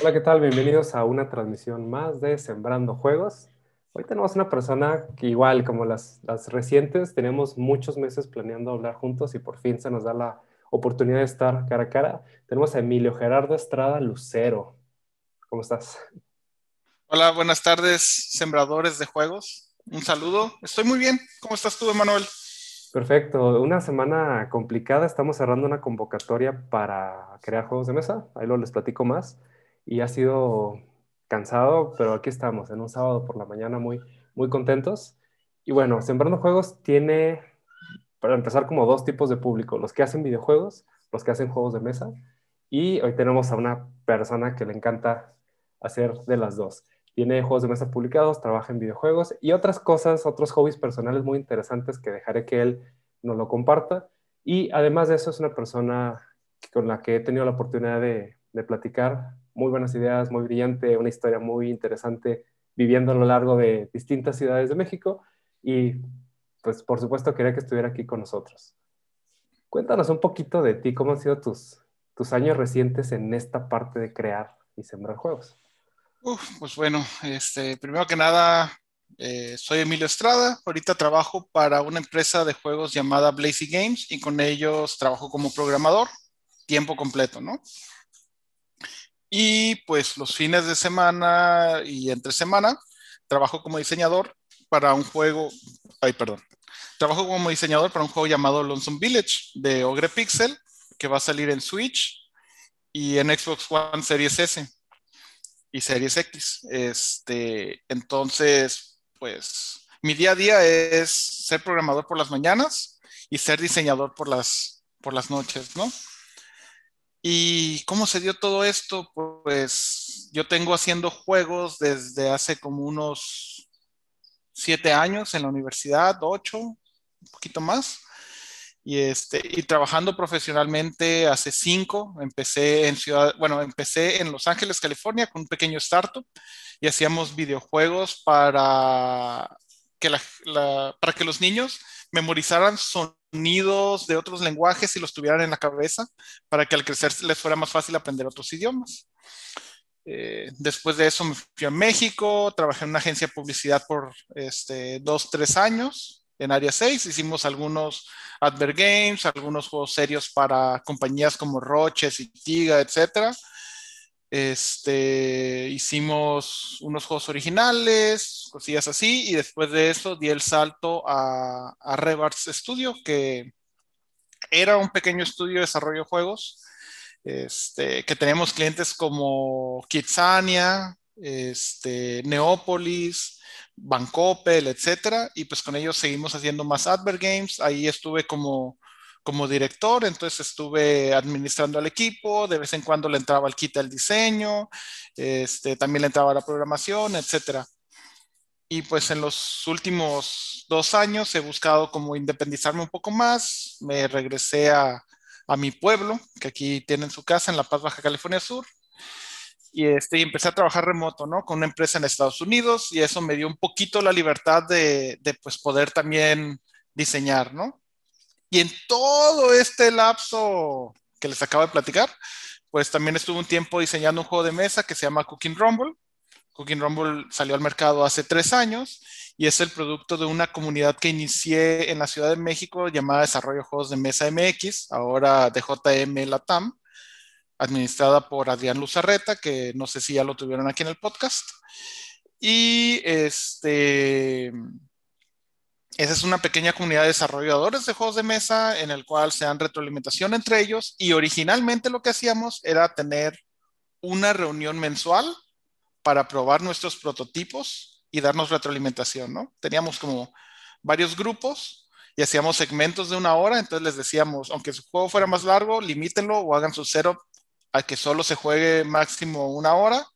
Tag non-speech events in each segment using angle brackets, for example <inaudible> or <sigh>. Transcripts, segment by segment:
Hola, ¿qué tal? Bienvenidos a una transmisión más de Sembrando Juegos. Hoy tenemos una persona que igual como las, las recientes, tenemos muchos meses planeando hablar juntos y por fin se nos da la oportunidad de estar cara a cara. Tenemos a Emilio Gerardo Estrada Lucero. ¿Cómo estás? Hola, buenas tardes, sembradores de juegos. Un saludo. Estoy muy bien. ¿Cómo estás tú, Emanuel? Perfecto. Una semana complicada. Estamos cerrando una convocatoria para crear juegos de mesa. Ahí lo les platico más. Y ha sido cansado, pero aquí estamos, en un sábado por la mañana muy, muy contentos. Y bueno, Sembrando Juegos tiene, para empezar, como dos tipos de público. Los que hacen videojuegos, los que hacen juegos de mesa. Y hoy tenemos a una persona que le encanta hacer de las dos. Tiene juegos de mesa publicados, trabaja en videojuegos y otras cosas, otros hobbies personales muy interesantes que dejaré que él nos lo comparta. Y además de eso, es una persona con la que he tenido la oportunidad de, de platicar. Muy buenas ideas, muy brillante, una historia muy interesante viviendo a lo largo de distintas ciudades de México. Y pues por supuesto quería que estuviera aquí con nosotros. Cuéntanos un poquito de ti, cómo han sido tus, tus años recientes en esta parte de crear y sembrar juegos. Uf, pues bueno, este, primero que nada, eh, soy Emilio Estrada. Ahorita trabajo para una empresa de juegos llamada Blazy Games y con ellos trabajo como programador, tiempo completo, ¿no? Y pues los fines de semana y entre semana trabajo como diseñador para un juego, ay, perdón, trabajo como diseñador para un juego llamado Lonesome Village de Ogre Pixel que va a salir en Switch y en Xbox One Series S y Series X. Este, entonces, pues mi día a día es ser programador por las mañanas y ser diseñador por las, por las noches, ¿no? ¿Y cómo se dio todo esto? Pues yo tengo haciendo juegos desde hace como unos siete años en la universidad, ocho, un poquito más. Y, este, y trabajando profesionalmente hace cinco, empecé en ciudad, bueno, empecé en Los Ángeles, California, con un pequeño startup y hacíamos videojuegos para que, la, para que los niños memorizaran sonidos de otros lenguajes y los tuvieran en la cabeza para que al crecer les fuera más fácil aprender otros idiomas. Eh, después de eso me fui a México, trabajé en una agencia de publicidad por este, dos, tres años en Área 6. Hicimos algunos advert games, algunos juegos serios para compañías como Roches y Tiga, etc. Este, hicimos unos juegos originales, cosillas así, y después de eso di el salto a, a Studio, que era un pequeño estudio de desarrollo de juegos, este, que teníamos clientes como Kitsania, este, Neópolis, Bancopel, etcétera, y pues con ellos seguimos haciendo más advert games. Ahí estuve como, como director, entonces estuve administrando al equipo, de vez en cuando le entraba el kit al diseño, este, también le entraba la programación, etcétera. Y pues en los últimos dos años he buscado como independizarme un poco más, me regresé a, a mi pueblo, que aquí tienen su casa en La Paz, Baja California Sur, y, este, empecé a trabajar remoto, ¿no? Con una empresa en Estados Unidos y eso me dio un poquito la libertad de, de pues, poder también diseñar, ¿no? Y en todo este lapso que les acabo de platicar, pues también estuve un tiempo diseñando un juego de mesa que se llama Cooking Rumble. Cooking Rumble salió al mercado hace tres años y es el producto de una comunidad que inicié en la Ciudad de México llamada Desarrollo Juegos de Mesa MX, ahora de JM Latam administrada por Adrián Luzarreta, que no sé si ya lo tuvieron aquí en el podcast. Y este, esa es una pequeña comunidad de desarrolladores de juegos de mesa en el cual se dan retroalimentación entre ellos y originalmente lo que hacíamos era tener una reunión mensual para probar nuestros prototipos y darnos retroalimentación, ¿no? Teníamos como varios grupos y hacíamos segmentos de una hora, entonces les decíamos, aunque su juego fuera más largo, limítenlo o hagan su setup a que solo se juegue máximo una hora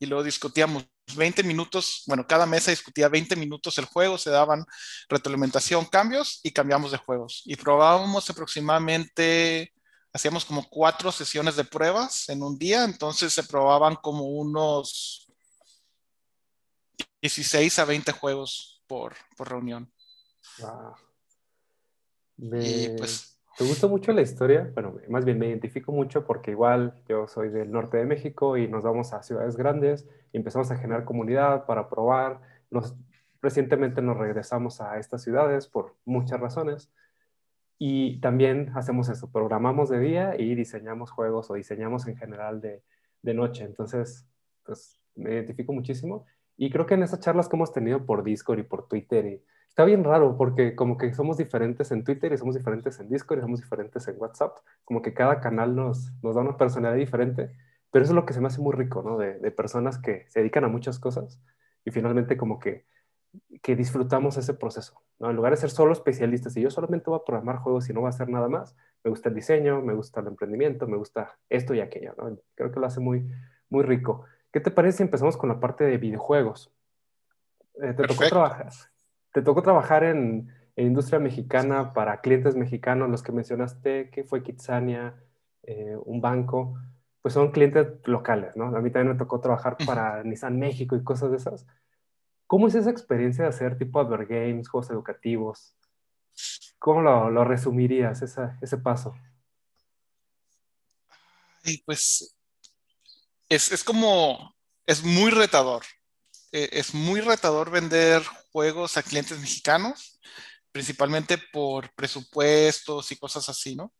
y luego discutíamos 20 minutos, bueno, cada mesa discutía 20 minutos el juego, se daban retroalimentación, cambios y cambiamos de juegos. Y probábamos aproximadamente, hacíamos como cuatro sesiones de pruebas en un día, entonces se probaban como unos 16 a 20 juegos por, reunión. Wow. Y pues Me gusta mucho la historia, bueno, más bien me identifico mucho porque igual yo soy del norte de México y nos vamos a ciudades grandes y empezamos a generar comunidad para probar. Nos, recientemente nos regresamos a estas ciudades por muchas razones y también hacemos eso, programamos de día y diseñamos juegos o diseñamos en general de, de noche. Entonces, pues me identifico muchísimo y creo que en esas charlas que hemos tenido por Discord y por Twitter y está bien raro porque como que somos diferentes en Twitter y somos diferentes en Discord y somos diferentes en WhatsApp, como que cada canal nos, nos da una personalidad diferente, pero eso es lo que se me hace muy rico, ¿no? De, de personas que se dedican a muchas cosas y finalmente como que, que disfrutamos ese proceso, ¿no? En lugar de ser solo especialistas y yo solamente voy a programar juegos y no voy a hacer nada más, me gusta el diseño, me gusta el emprendimiento, me gusta esto y aquello, ¿no? Creo que lo hace muy, muy rico. ¿Qué te parece si empezamos con la parte de videojuegos? Eh, te tocó trabajar te tocó trabajar en, industria mexicana para clientes mexicanos, los que mencionaste, que fue Kitsania, eh, un banco, pues son clientes locales, ¿no? A mí también me tocó trabajar para Nissan México y cosas de esas. ¿Cómo es esa experiencia de hacer tipo Games, juegos educativos? ¿Cómo lo, resumirías, ese paso? Y pues es, es como, es muy retador. Eh, es muy retador vender juegos a clientes mexicanos, principalmente por presupuestos y cosas así, ¿no?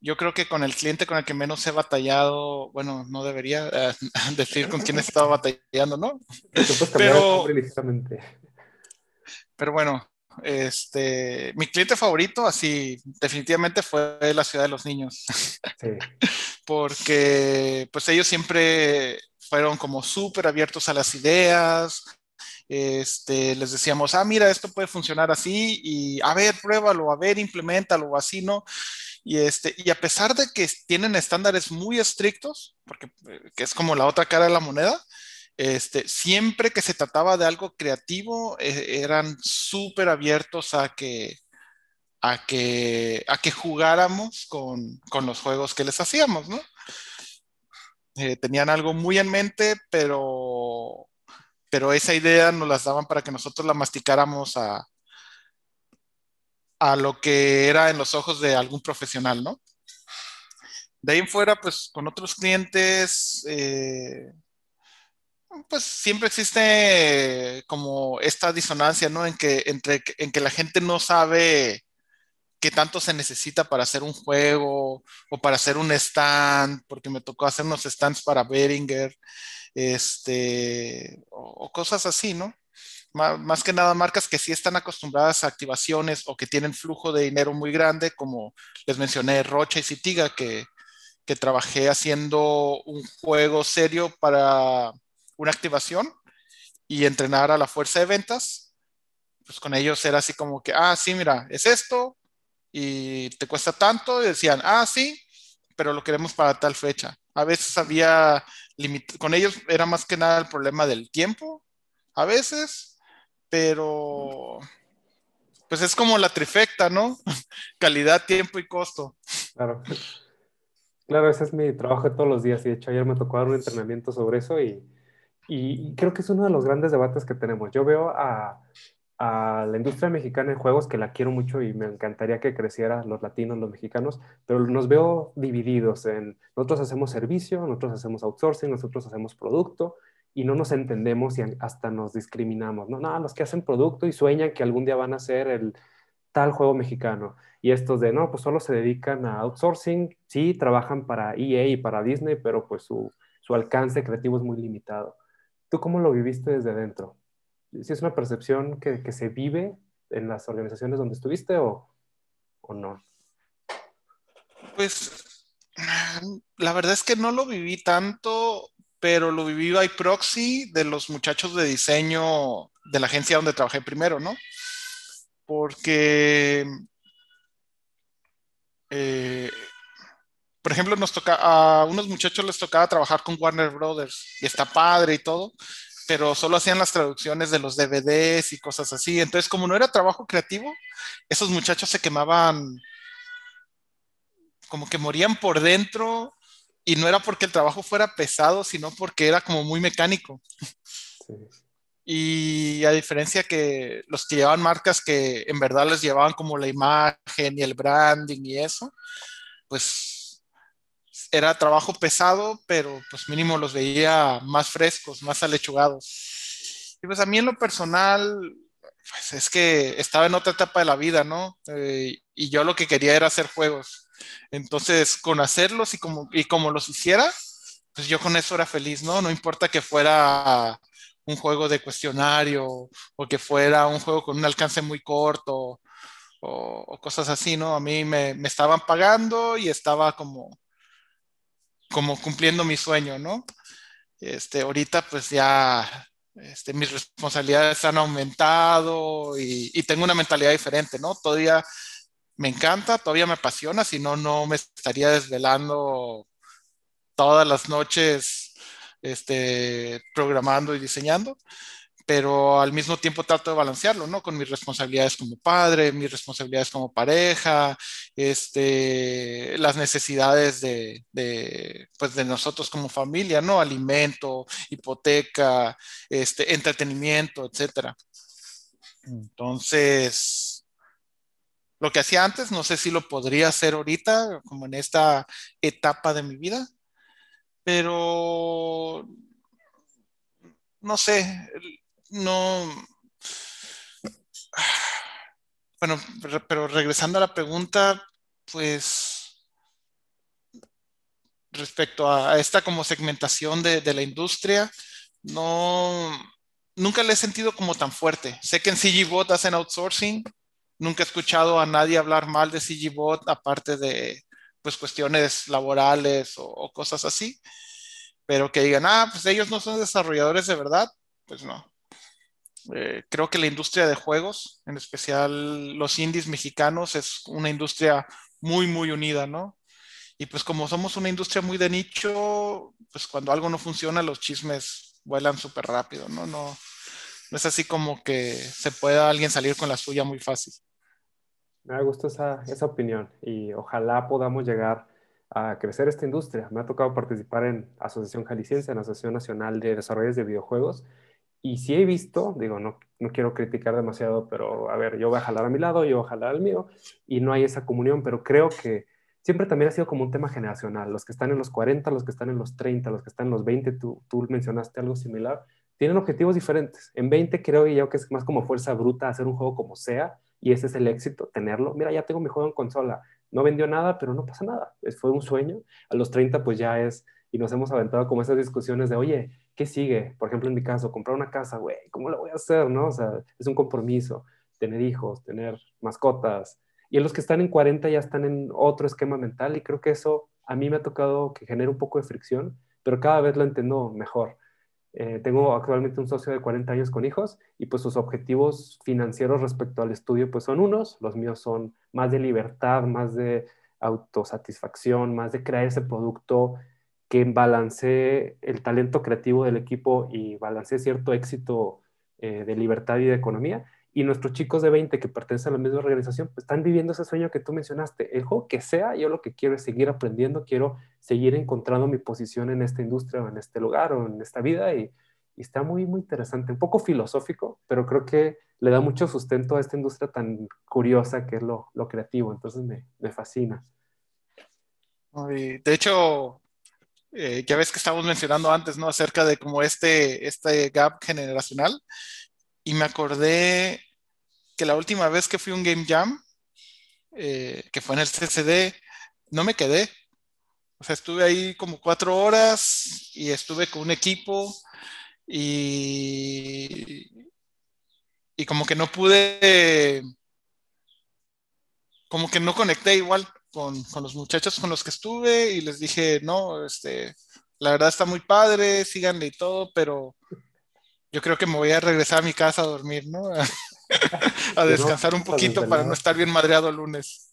Yo creo que con el cliente con el que menos he batallado, bueno, no debería eh, <laughs> decir con quién he estado batallando, ¿no? Pero, pero bueno, este, mi cliente favorito, así, definitivamente fue la ciudad de los niños. Sí. <laughs> Porque, pues ellos siempre fueron como súper abiertos a las ideas. Este, les decíamos, ah, mira, esto puede funcionar así y a ver, pruébalo, a ver, implementalo, así, ¿no? Y, este, y a pesar de que tienen estándares muy estrictos, porque eh, que es como la otra cara de la moneda, este, siempre que se trataba de algo creativo, eh, eran súper abiertos a que, a que, a que jugáramos con, con, los juegos que les hacíamos, ¿no? Eh, tenían algo muy en mente, pero, pero esa idea nos las daban para que nosotros la masticáramos a, a lo que era en los ojos de algún profesional, ¿no? De ahí en fuera, pues con otros clientes, eh, pues siempre existe como esta disonancia, ¿no? En que, entre, en que la gente no sabe qué tanto se necesita para hacer un juego o para hacer un stand, porque me tocó hacer unos stands para Beringer, este, o, cosas así, ¿no? Más, que nada marcas que sí están acostumbradas a activaciones o que tienen flujo de dinero muy grande, como les mencioné, Rocha y Citiga, que, que trabajé haciendo un juego serio para una activación y entrenar a la fuerza de ventas. Pues con ellos era así como que, ah, sí, mira, es esto, y te cuesta tanto, y decían, ah, sí, pero lo queremos para tal fecha. A veces había con ellos era más que nada el problema del tiempo, a veces, pero pues es como la trifecta, ¿no? <laughs> Calidad, tiempo y costo. Claro. Claro, ese es mi trabajo de todos los días. Y de hecho, ayer me tocó dar un entrenamiento sobre eso y, y creo que es uno de los grandes debates que tenemos. Yo veo a, a la industria mexicana de juegos, que la quiero mucho y me encantaría que creciera los latinos, los mexicanos, pero nos veo divididos en nosotros hacemos servicio, nosotros hacemos outsourcing, nosotros hacemos producto y no nos entendemos y hasta nos discriminamos. No, no, los que hacen producto y sueñan que algún día van a hacer el tal juego mexicano. Y estos de, no, pues solo se dedican a outsourcing, sí, trabajan para EA y para Disney, pero pues su, su alcance creativo es muy limitado. ¿Tú cómo lo viviste desde dentro? Si es una percepción que, se vive en las organizaciones donde estuviste o, no? Pues la verdad es que no lo viví tanto, pero lo viví by proxy de los muchachos de diseño de la agencia donde trabajé primero, ¿no? Porque, eh, por ejemplo, nos toca, a unos muchachos les tocaba trabajar con Warner Brothers y está padre y todo, pero solo hacían las traducciones de los DVDs y cosas así. Entonces, como no era trabajo creativo, esos muchachos se quemaban, como que morían por dentro, y no era porque el trabajo fuera pesado, sino porque era como muy mecánico. Y a diferencia que los que llevaban marcas que en verdad les llevaban como la imagen y el branding y eso, pues era trabajo pesado, pero pues mínimo los veía más frescos, más alechugados. Y pues a mí en lo personal, pues es que estaba en otra etapa de la vida, ¿no? Eh, y yo lo que quería era hacer juegos. Entonces, con hacerlos y como, y como los hiciera, pues yo con eso era feliz, ¿no? No importa que fuera un juego de cuestionario o que fuera un juego con un alcance muy corto o, cosas así, ¿no? A mí me, me, estaban pagando y estaba como, como cumpliendo mi sueño, ¿no? Este, ahorita pues ya este, mis responsabilidades han aumentado y, tengo una mentalidad diferente, ¿no? Todavía me encanta, todavía me apasiona, si no, no me estaría desvelando todas las noches este, programando y diseñando, pero al mismo tiempo trato de balancearlo, ¿no? Con mis responsabilidades como padre, mis responsabilidades como pareja, este, las necesidades de, pues de nosotros como familia, ¿no? Alimento, hipoteca, este, entretenimiento, etcétera. Entonces, lo que hacía antes, no sé si lo podría hacer ahorita, como en esta etapa de mi vida, pero no sé, no... Bueno, pero regresando a la pregunta, pues respecto a, esta como segmentación de, de, la industria, no, nunca le he sentido como tan fuerte. Sé que en CGBot hacen outsourcing, nunca he escuchado a nadie hablar mal de CGBot aparte de, pues cuestiones laborales o, cosas así, pero que digan, ah, pues ellos no son desarrolladores de verdad, pues no. Eh, creo que la industria de juegos, en especial los indies mexicanos, es una industria muy, muy unida, ¿no? Y pues como somos una industria muy de nicho, pues cuando algo no funciona, los chismes vuelan súper rápido, ¿no? ¿no? No es así como que se pueda alguien salir con la suya muy fácil. Me gusta esa, esa opinión y ojalá podamos llegar a crecer esta industria. Me ha tocado participar en Asociación Jalisciense, en Asociación Nacional de Desarrollos de Videojuegos, y sí he visto, digo, no, no quiero criticar demasiado, pero a ver, yo voy a jalar a mi lado, yo voy a jalar al mío, y no hay esa comunión, pero creo que siempre también ha sido como un tema generacional. Los que están en los 40, los que están en los 30, los que están en los 20, tú, tú mencionaste algo similar, tienen objetivos diferentes. En 20 creo yo que es más como fuerza bruta hacer un juego como sea, y ese es el éxito, tenerlo. Mira, ya tengo mi juego en consola. No vendió nada, pero no pasa nada. Fue un sueño. A los 30 pues ya es, y nos hemos aventado como esas discusiones de, oye, ¿qué sigue? Por ejemplo, en mi caso, comprar una casa, güey, ¿cómo lo voy a hacer? ¿No? O sea, es un compromiso, tener hijos, tener mascotas. Y en los que están en 40 ya están en otro esquema mental y creo que eso a mí me ha tocado que genere un poco de fricción, pero cada vez lo entiendo mejor. Eh, tengo actualmente un socio de 40 años con hijos y pues sus objetivos financieros respecto al estudio pues son unos, los míos son más de libertad, más de autosatisfacción, más de crear ese producto que balancee el talento creativo del equipo y balancee cierto éxito eh, de libertad y de economía y nuestros chicos de 20 que pertenecen a la misma organización, pues están viviendo ese sueño que tú mencionaste. El juego que sea, yo lo que quiero es seguir aprendiendo, quiero seguir encontrando mi posición en esta industria o en este lugar o en esta vida y, está muy, muy interesante, un poco filosófico, pero creo que le da mucho sustento a esta industria tan curiosa que es lo, lo creativo, entonces me, me fascina. De hecho, eh, ya ves que estábamos mencionando antes, ¿no? Acerca de como este, este gap generacional. Y me acordé que la última vez que fui a un Game Jam, eh, que fue en el CCD, no me quedé. O sea, estuve ahí como cuatro horas y estuve con un equipo y, y como que no pude, como que no conecté igual con, con, los muchachos con los que estuve y les dije, no, este, la verdad está muy padre, síganle y todo, pero yo creo que me voy a regresar a mi casa a dormir, ¿no? <laughs> a descansar un poquito para no estar bien madreado el lunes.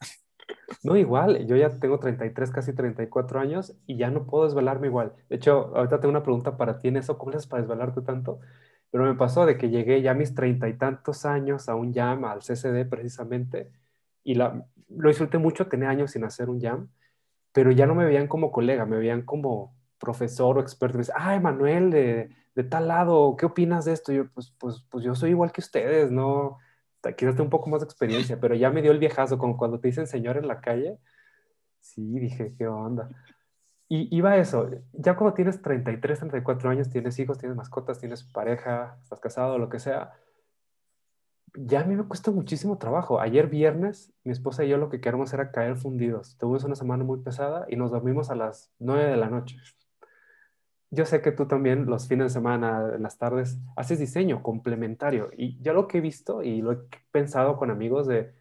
No, igual, yo ya tengo 33, casi 34 años y ya no puedo desvelarme igual. De hecho, ahorita tengo una pregunta para ti en eso, ¿cómo haces para desvelarte tanto? Pero me pasó de que llegué ya a mis treinta y tantos años a un jam, al CCD precisamente, y la, lo disfruté mucho, tenía años sin hacer un jam, pero ya no me veían como colega, me veían como profesor o experto me dice, ay, Manuel, de, de tal lado, ¿qué opinas de esto? yo, pues, pues, pues yo soy igual que ustedes, ¿no? Quizás tengo un poco más de experiencia, pero ya me dio el viejazo, como cuando te dicen señor en la calle. Sí, dije, ¿qué onda? Y iba eso, ya cuando tienes 33, 34 años, tienes hijos, tienes mascotas, tienes pareja, estás casado, lo que sea, ya a mí me cuesta muchísimo trabajo. Ayer viernes, mi esposa y yo lo que queremos era caer fundidos. Tuvimos una semana muy pesada y nos dormimos a las 9 de la noche. Yo sé que tú también los fines de semana, en las tardes, haces diseño complementario. Y yo lo que he visto y lo he pensado con amigos de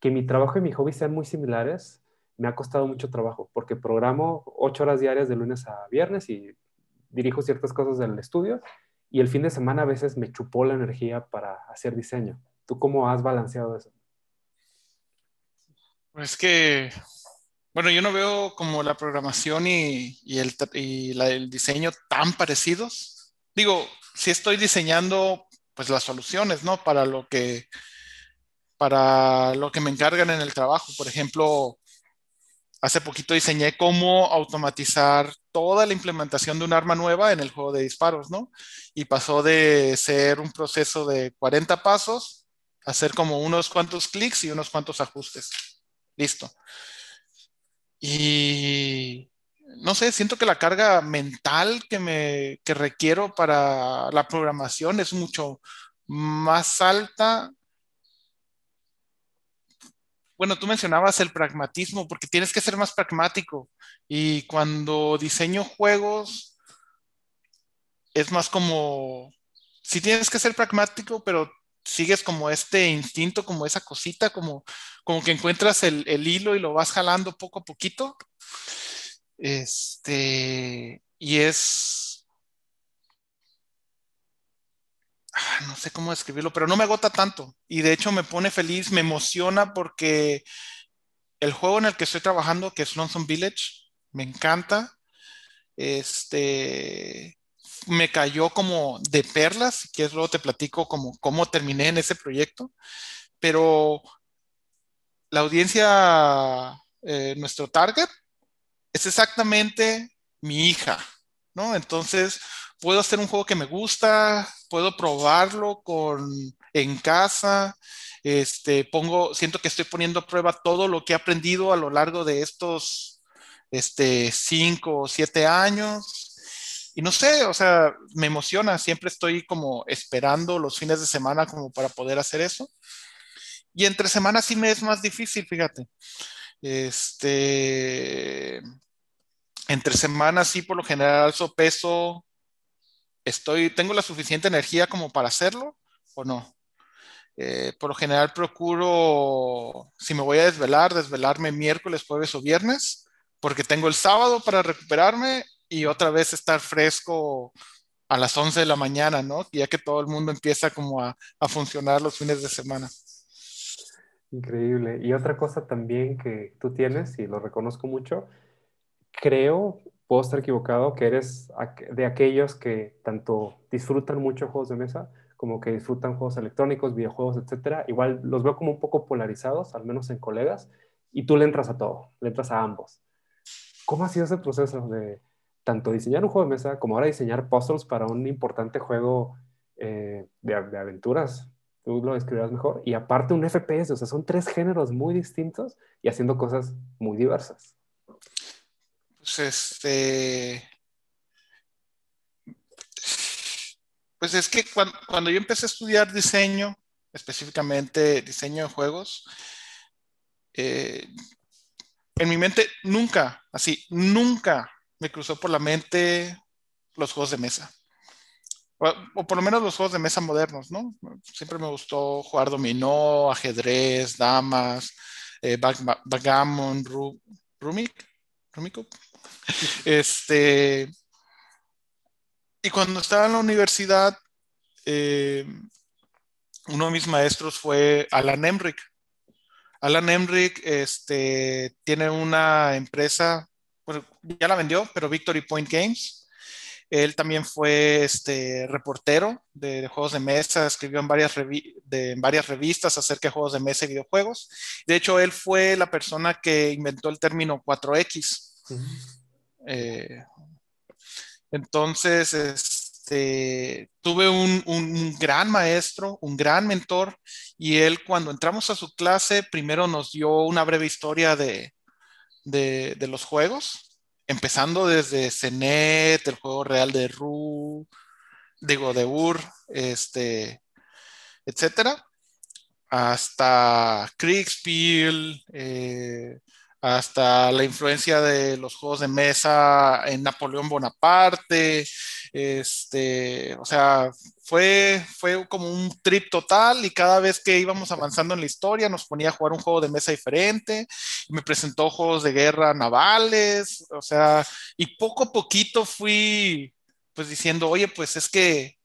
que mi trabajo y mi hobby sean muy similares, me ha costado mucho trabajo porque programo ocho horas diarias de lunes a viernes y dirijo ciertas cosas del estudio y el fin de semana a veces me chupó la energía para hacer diseño. ¿Tú cómo has balanceado eso? Pues que, bueno, yo no veo como la programación y, el, el diseño tan parecidos. Digo, si estoy diseñando pues las soluciones, ¿no? Para lo que, para lo que me encargan en el trabajo. Por ejemplo, hace poquito diseñé cómo automatizar toda la implementación de un arma nueva en el juego de disparos, ¿no? Y pasó de ser un proceso de 40 pasos hacer como unos cuantos clics y unos cuantos ajustes. Listo. Y no sé, siento que la carga mental que me que requiero para la programación es mucho más alta. Bueno, tú mencionabas el pragmatismo, porque tienes que ser más pragmático. Y cuando diseño juegos, es más como, si tienes que ser pragmático, pero sigues como este instinto, como esa cosita, como, como que encuentras el, hilo y lo vas jalando poco a poquito. Este, y es, ah, no sé cómo describirlo, pero no me agota tanto. Y de hecho me pone feliz, me emociona porque el juego en el que estoy trabajando, que es Lonesome Village, me encanta. Este, me cayó como de perlas, que es luego te platico como cómo terminé en ese proyecto, pero la audiencia, eh, nuestro target, es exactamente mi hija, ¿no? Entonces, puedo hacer un juego que me gusta, puedo probarlo con, en casa, este, pongo, siento que estoy poniendo a prueba todo lo que he aprendido a lo largo de estos, este, cinco o siete años, y no sé, o sea, me emociona, siempre estoy como esperando los fines de semana como para poder hacer eso. Y entre semanas sí me es más difícil, fíjate. Este, entre semanas sí por lo general alzo peso, estoy, tengo la suficiente energía como para hacerlo o no. Eh, por lo general procuro, si me voy a desvelar, desvelarme miércoles, jueves o viernes, porque tengo el sábado para recuperarme y otra vez estar fresco a las 11 de la mañana, ¿no? Ya que todo el mundo empieza como a, funcionar los fines de semana. Increíble. Y otra cosa también que tú tienes, y lo reconozco mucho, creo, puedo estar equivocado, que eres de aquellos que tanto disfrutan mucho juegos de mesa como que disfrutan juegos electrónicos, videojuegos, etcétera. Igual los veo como un poco polarizados, al menos en colegas, y tú le entras a todo, le entras a ambos. ¿Cómo ha sido ese proceso de, tanto diseñar un juego de mesa como ahora diseñar puzzles para un importante juego eh, de, aventuras. Tú lo describirás mejor. Y aparte un FPS, o sea, son tres géneros muy distintos y haciendo cosas muy diversas. Pues este... Pues es que cuando, yo empecé a estudiar diseño, específicamente diseño de juegos, eh, en mi mente nunca, así, nunca me cruzó por la mente los juegos de mesa. O, por lo menos los juegos de mesa modernos, ¿no? Siempre me gustó jugar dominó, ajedrez, damas, eh, backgammon, rumik, <laughs> Este, y cuando estaba en la universidad, eh, uno de mis maestros fue Alan Emrick. Alan Emrick este, tiene una empresa bueno, ya la vendió, pero Victory Point Games. Él también fue este, reportero de, juegos de mesa, escribió en varias, de, varias revistas acerca de juegos de mesa y videojuegos. De hecho, él fue la persona que inventó el término 4X. Eh, Entonces, este, tuve un, un, gran maestro, un gran mentor, y él cuando entramos a su clase, primero nos dio una breve historia de, de, los juegos, empezando desde CENET, el juego real de Ru, digo, de Ur, este, etcétera, hasta Kriegspiel, eh, hasta la influencia de los juegos de mesa en Napoleón Bonaparte, este, o sea, fue, fue como un trip total y cada vez que íbamos avanzando en la historia nos ponía a jugar un juego de mesa diferente, me presentó juegos de guerra navales, o sea, y poco a poquito fui pues diciendo, oye, pues es que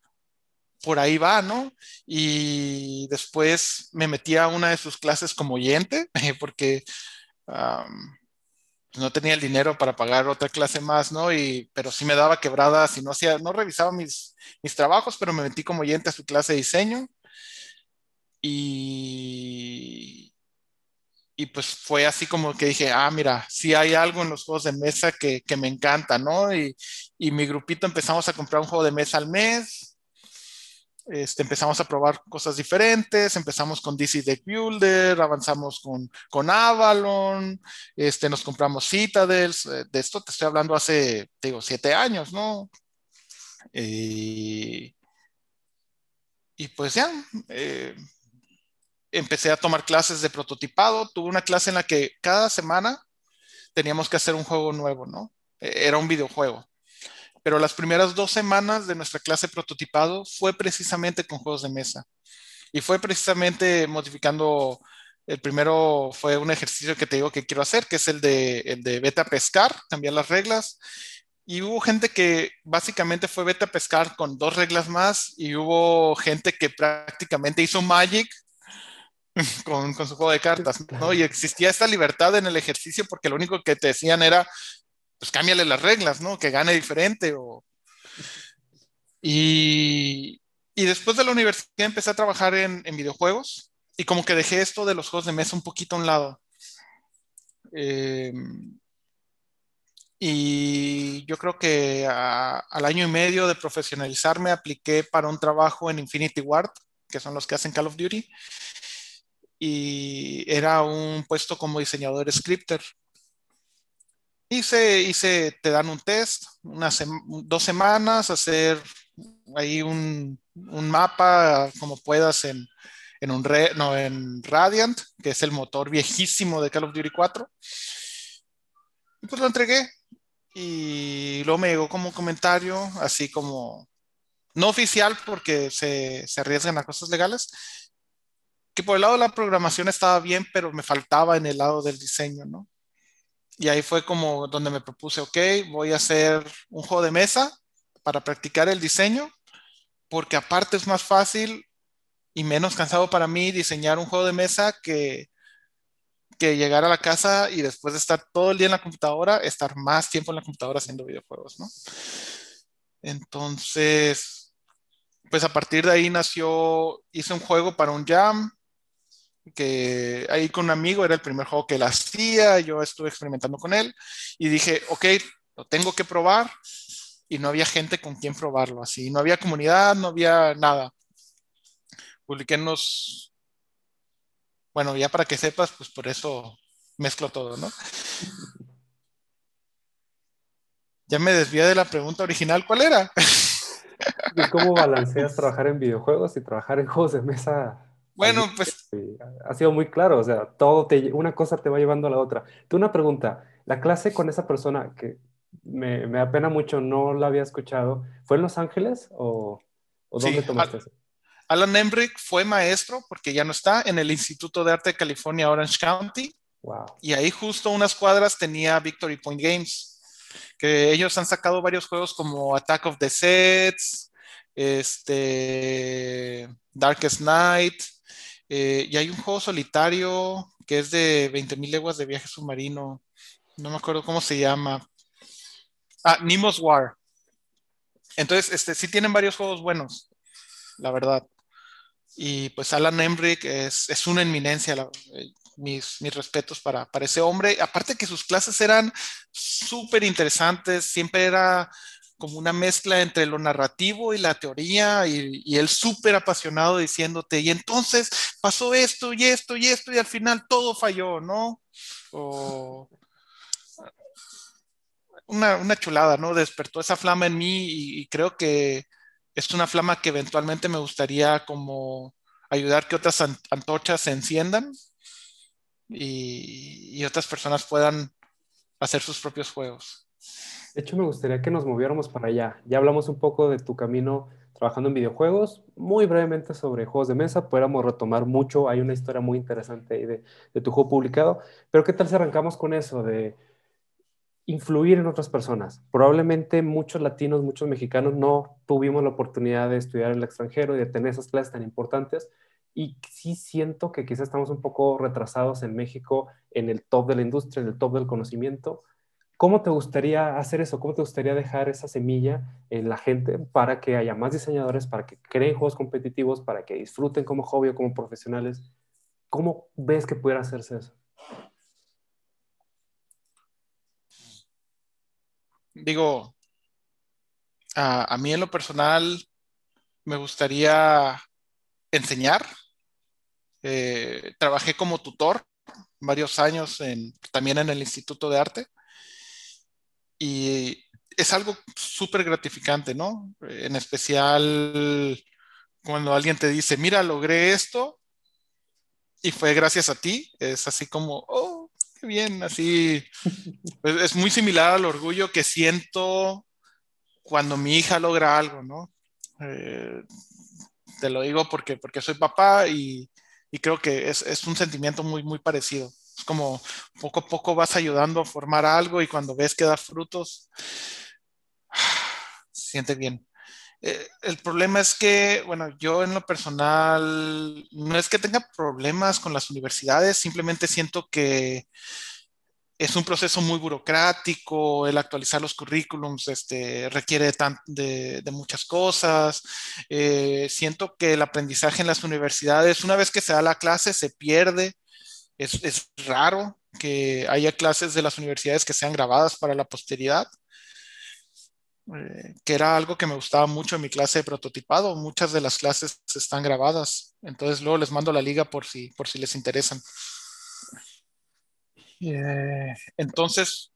por ahí va, ¿no? Y después me metí a una de sus clases como oyente, <laughs> porque no tenía el dinero para pagar otra clase más, ¿no? Y, pero sí me daba quebradas y no hacía, no revisaba mis, mis trabajos, pero me metí como oyente a su clase de diseño. Y, y pues fue así como que dije, ah, mira, sí hay algo en los juegos de mesa que, que me encanta, ¿no? Y, y mi grupito empezamos a comprar un juego de mesa al mes este, empezamos a probar cosas diferentes, empezamos con DC Deck Builder, avanzamos con, con Avalon, este, nos compramos Citadels, eh, de esto te estoy hablando hace, digo, siete años, ¿no? Y, y pues ya, eh, empecé a tomar clases de prototipado, tuve una clase en la que cada semana teníamos que hacer un juego nuevo, ¿no? E, era un videojuego pero las primeras dos semanas de nuestra clase prototipado fue precisamente con juegos de mesa. Y fue precisamente modificando, el primero fue un ejercicio que te digo que quiero hacer, que es el de, el de vete a pescar, cambiar las reglas. Y hubo gente que básicamente fue vete a pescar con dos reglas más y hubo gente que prácticamente hizo Magic <laughs> con, con, su juego de cartas, ¿no? Y existía esta libertad en el ejercicio porque lo único que te decían era, pues cámbiale las reglas, ¿no? Que gane diferente o... Y, y después de la universidad empecé a trabajar en, en, videojuegos y como que dejé esto de los juegos de mesa un poquito a un lado. Eh, y yo creo que a, al año y medio de profesionalizarme apliqué para un trabajo en Infinity Ward, que son los que hacen Call of Duty, y era un puesto como diseñador scripter. Hice, hice, te dan un test, unas dos semanas, hacer ahí un, un mapa como puedas en, en un no, en Radiant, que es el motor viejísimo de Call of Duty 4. Y pues lo entregué. Y luego me llegó como comentario, así como no oficial porque se, se arriesgan a cosas legales, que por el lado de la programación estaba bien, pero me faltaba en el lado del diseño, ¿no? Y ahí fue como donde me propuse, ok, voy a hacer un juego de mesa para practicar el diseño, porque aparte es más fácil y menos cansado para mí diseñar un juego de mesa que, que llegar a la casa y después de estar todo el día en la computadora, estar más tiempo en la computadora haciendo videojuegos, ¿no? Entonces, pues a partir de ahí nació, hice un juego para un jam, que ahí con un amigo era el primer juego que él hacía, yo estuve experimentando con él y dije, ok, lo tengo que probar y no había gente con quien probarlo, así, no había comunidad, no había nada. Publiqué unos, bueno, ya para que sepas, pues por eso mezclo todo, ¿no? Ya me desvié de la pregunta original, ¿cuál era? cómo balanceas trabajar en videojuegos y trabajar en juegos de mesa bueno, pues... ha sido muy claro, o sea, todo te, una cosa te va llevando a la otra. Tú una pregunta, la clase con esa persona que me, me da pena mucho, no la había escuchado, ¿fue en Los Ángeles o, o dónde tomaste eso? Alan Embrick fue maestro, porque ya no está, en el Instituto de Arte de California, Orange County. Wow. Y ahí justo unas cuadras tenía Victory Point Games, que ellos han sacado varios juegos como Attack of the Sets, este, Darkest Night, eh, y hay un juego solitario que es de 20.000 leguas de viaje submarino. No me acuerdo cómo se llama. Ah, Nemo's War. Entonces, este, sí tienen varios juegos buenos, la verdad. Y pues Alan Embrick es, es una eminencia. Eh, mis, mis, respetos para, para ese hombre. Aparte que sus clases eran súper interesantes, siempre era como una mezcla entre lo narrativo y la teoría y, y él súper apasionado diciéndote, y entonces pasó esto y esto y esto y al final todo falló, ¿no? O una, una chulada, ¿no? Despertó esa flama en mí y, creo que es una flama que eventualmente me gustaría como ayudar que otras antorchas se enciendan y, y, otras personas puedan hacer sus propios juegos. De hecho, me gustaría que nos moviéramos para allá. Ya hablamos un poco de tu camino trabajando en videojuegos, muy brevemente sobre juegos de mesa, pudiéramos retomar mucho, hay una historia muy interesante ahí de, de tu juego publicado, pero ¿qué tal si arrancamos con eso de influir en otras personas. Probablemente muchos latinos, muchos mexicanos no tuvimos la oportunidad de estudiar en el extranjero y de tener esas clases tan importantes. Y sí siento que quizás estamos un poco retrasados en México en el top de la industria, en el top del conocimiento. ¿Cómo te gustaría hacer eso? ¿Cómo te gustaría dejar esa semilla en la gente para que haya más diseñadores, para que creen juegos competitivos, para que disfruten como hobby o como profesionales? ¿Cómo ves que pudiera hacerse eso? digo, a, mí en lo personal me gustaría enseñar. Eh, trabajé como tutor varios años también en el Instituto de Arte y es algo súper gratificante, ¿no? En especial cuando alguien te dice, mira, logré esto y fue gracias a ti, es así como, oh, qué bien, así. <laughs> Pues, es muy similar al orgullo que siento cuando mi hija logra algo, ¿no? Eh, te lo digo porque, porque soy papá y, y creo que es, es, un sentimiento muy, muy parecido. Es como poco a poco vas ayudando a formar algo y cuando ves que da frutos, <sighs> se siente bien. Eh, el problema es que, bueno, yo en lo personal, no es que tenga problemas con las universidades, simplemente siento que es un proceso muy burocrático, el actualizar los currículums este, requiere de, de, muchas cosas. Eh, siento que el aprendizaje en las universidades, una vez que se da la clase, se pierde. Es, es raro que haya clases de las universidades que sean grabadas para la posteridad. Eh, que era algo que me gustaba mucho en mi clase de prototipado. Muchas de las clases están grabadas, entonces luego les mando la liga por si, por si les interesan. Eh, entonces,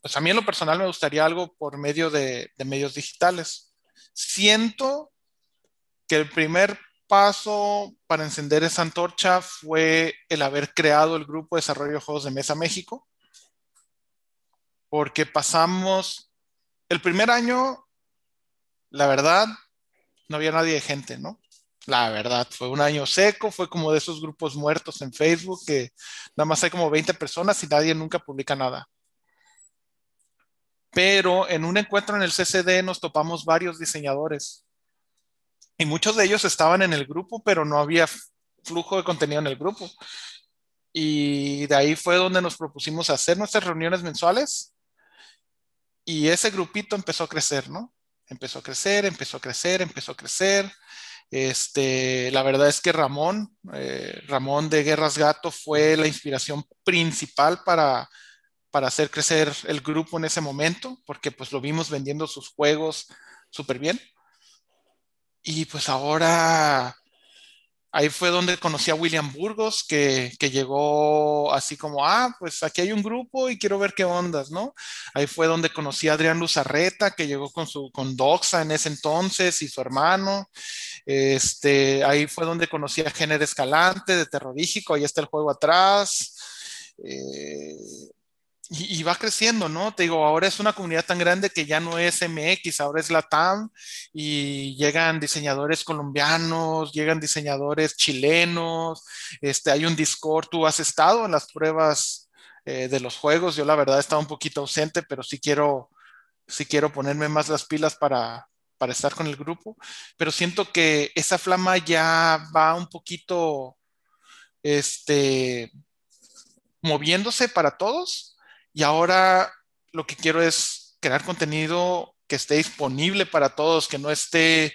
pues a mí en lo personal me gustaría algo por medio de, de medios digitales. Siento que el primer paso para encender esa antorcha fue el haber creado el grupo de desarrollo de juegos de mesa México, porque pasamos el primer año, la verdad, no había nadie de gente, ¿no? La verdad, fue un año seco, fue como de esos grupos muertos en Facebook que nada más hay como 20 personas y nadie nunca publica nada. Pero en un encuentro en el CCD nos topamos varios diseñadores y muchos de ellos estaban en el grupo, pero no había flujo de contenido en el grupo. Y de ahí fue donde nos propusimos hacer nuestras reuniones mensuales y ese grupito empezó a crecer, ¿no? Empezó a crecer, empezó a crecer, empezó a crecer. Este, la verdad es que Ramón, eh, Ramón de Guerras Gato fue la inspiración principal para, para hacer crecer el grupo en ese momento, porque pues lo vimos vendiendo sus juegos súper bien. Y pues ahora ahí fue donde conocí a William Burgos, que, que, llegó así como, ah, pues aquí hay un grupo y quiero ver qué ondas, ¿no? Ahí fue donde conocí a Adrián Luzarreta, que llegó con su con Doxa en ese entonces y su hermano. Este, ahí fue donde conocí a Género Escalante de Terrorífico, ahí está el juego atrás. Eh, y, y, va creciendo, ¿no? Te digo, ahora es una comunidad tan grande que ya no es MX, ahora es la TAM y llegan diseñadores colombianos, llegan diseñadores chilenos, este, hay un Discord, tú has estado en las pruebas eh, de los juegos, yo la verdad he estado un poquito ausente, pero sí quiero, sí quiero ponerme más las pilas para, para estar con el grupo, pero siento que esa flama ya va un poquito, este, moviéndose para todos y ahora lo que quiero es crear contenido que esté disponible para todos, que no esté,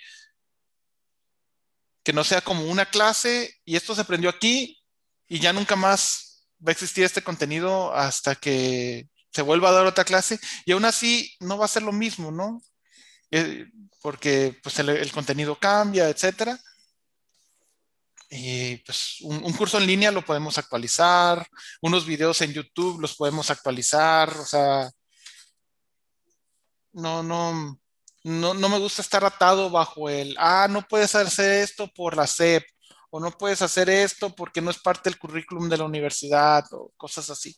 que no sea como una clase y esto se aprendió aquí y ya nunca más va a existir este contenido hasta que se vuelva a dar otra clase y aún así no va a ser lo mismo, ¿no? eh, porque pues, el, contenido cambia, etcétera. Y pues un, curso en línea lo podemos actualizar, unos videos en YouTube los podemos actualizar, o sea, no, no, no, no me gusta estar atado bajo el, ah, no puedes hacer esto por la SEP, o no puedes hacer esto porque no es parte del currículum de la universidad, o cosas así.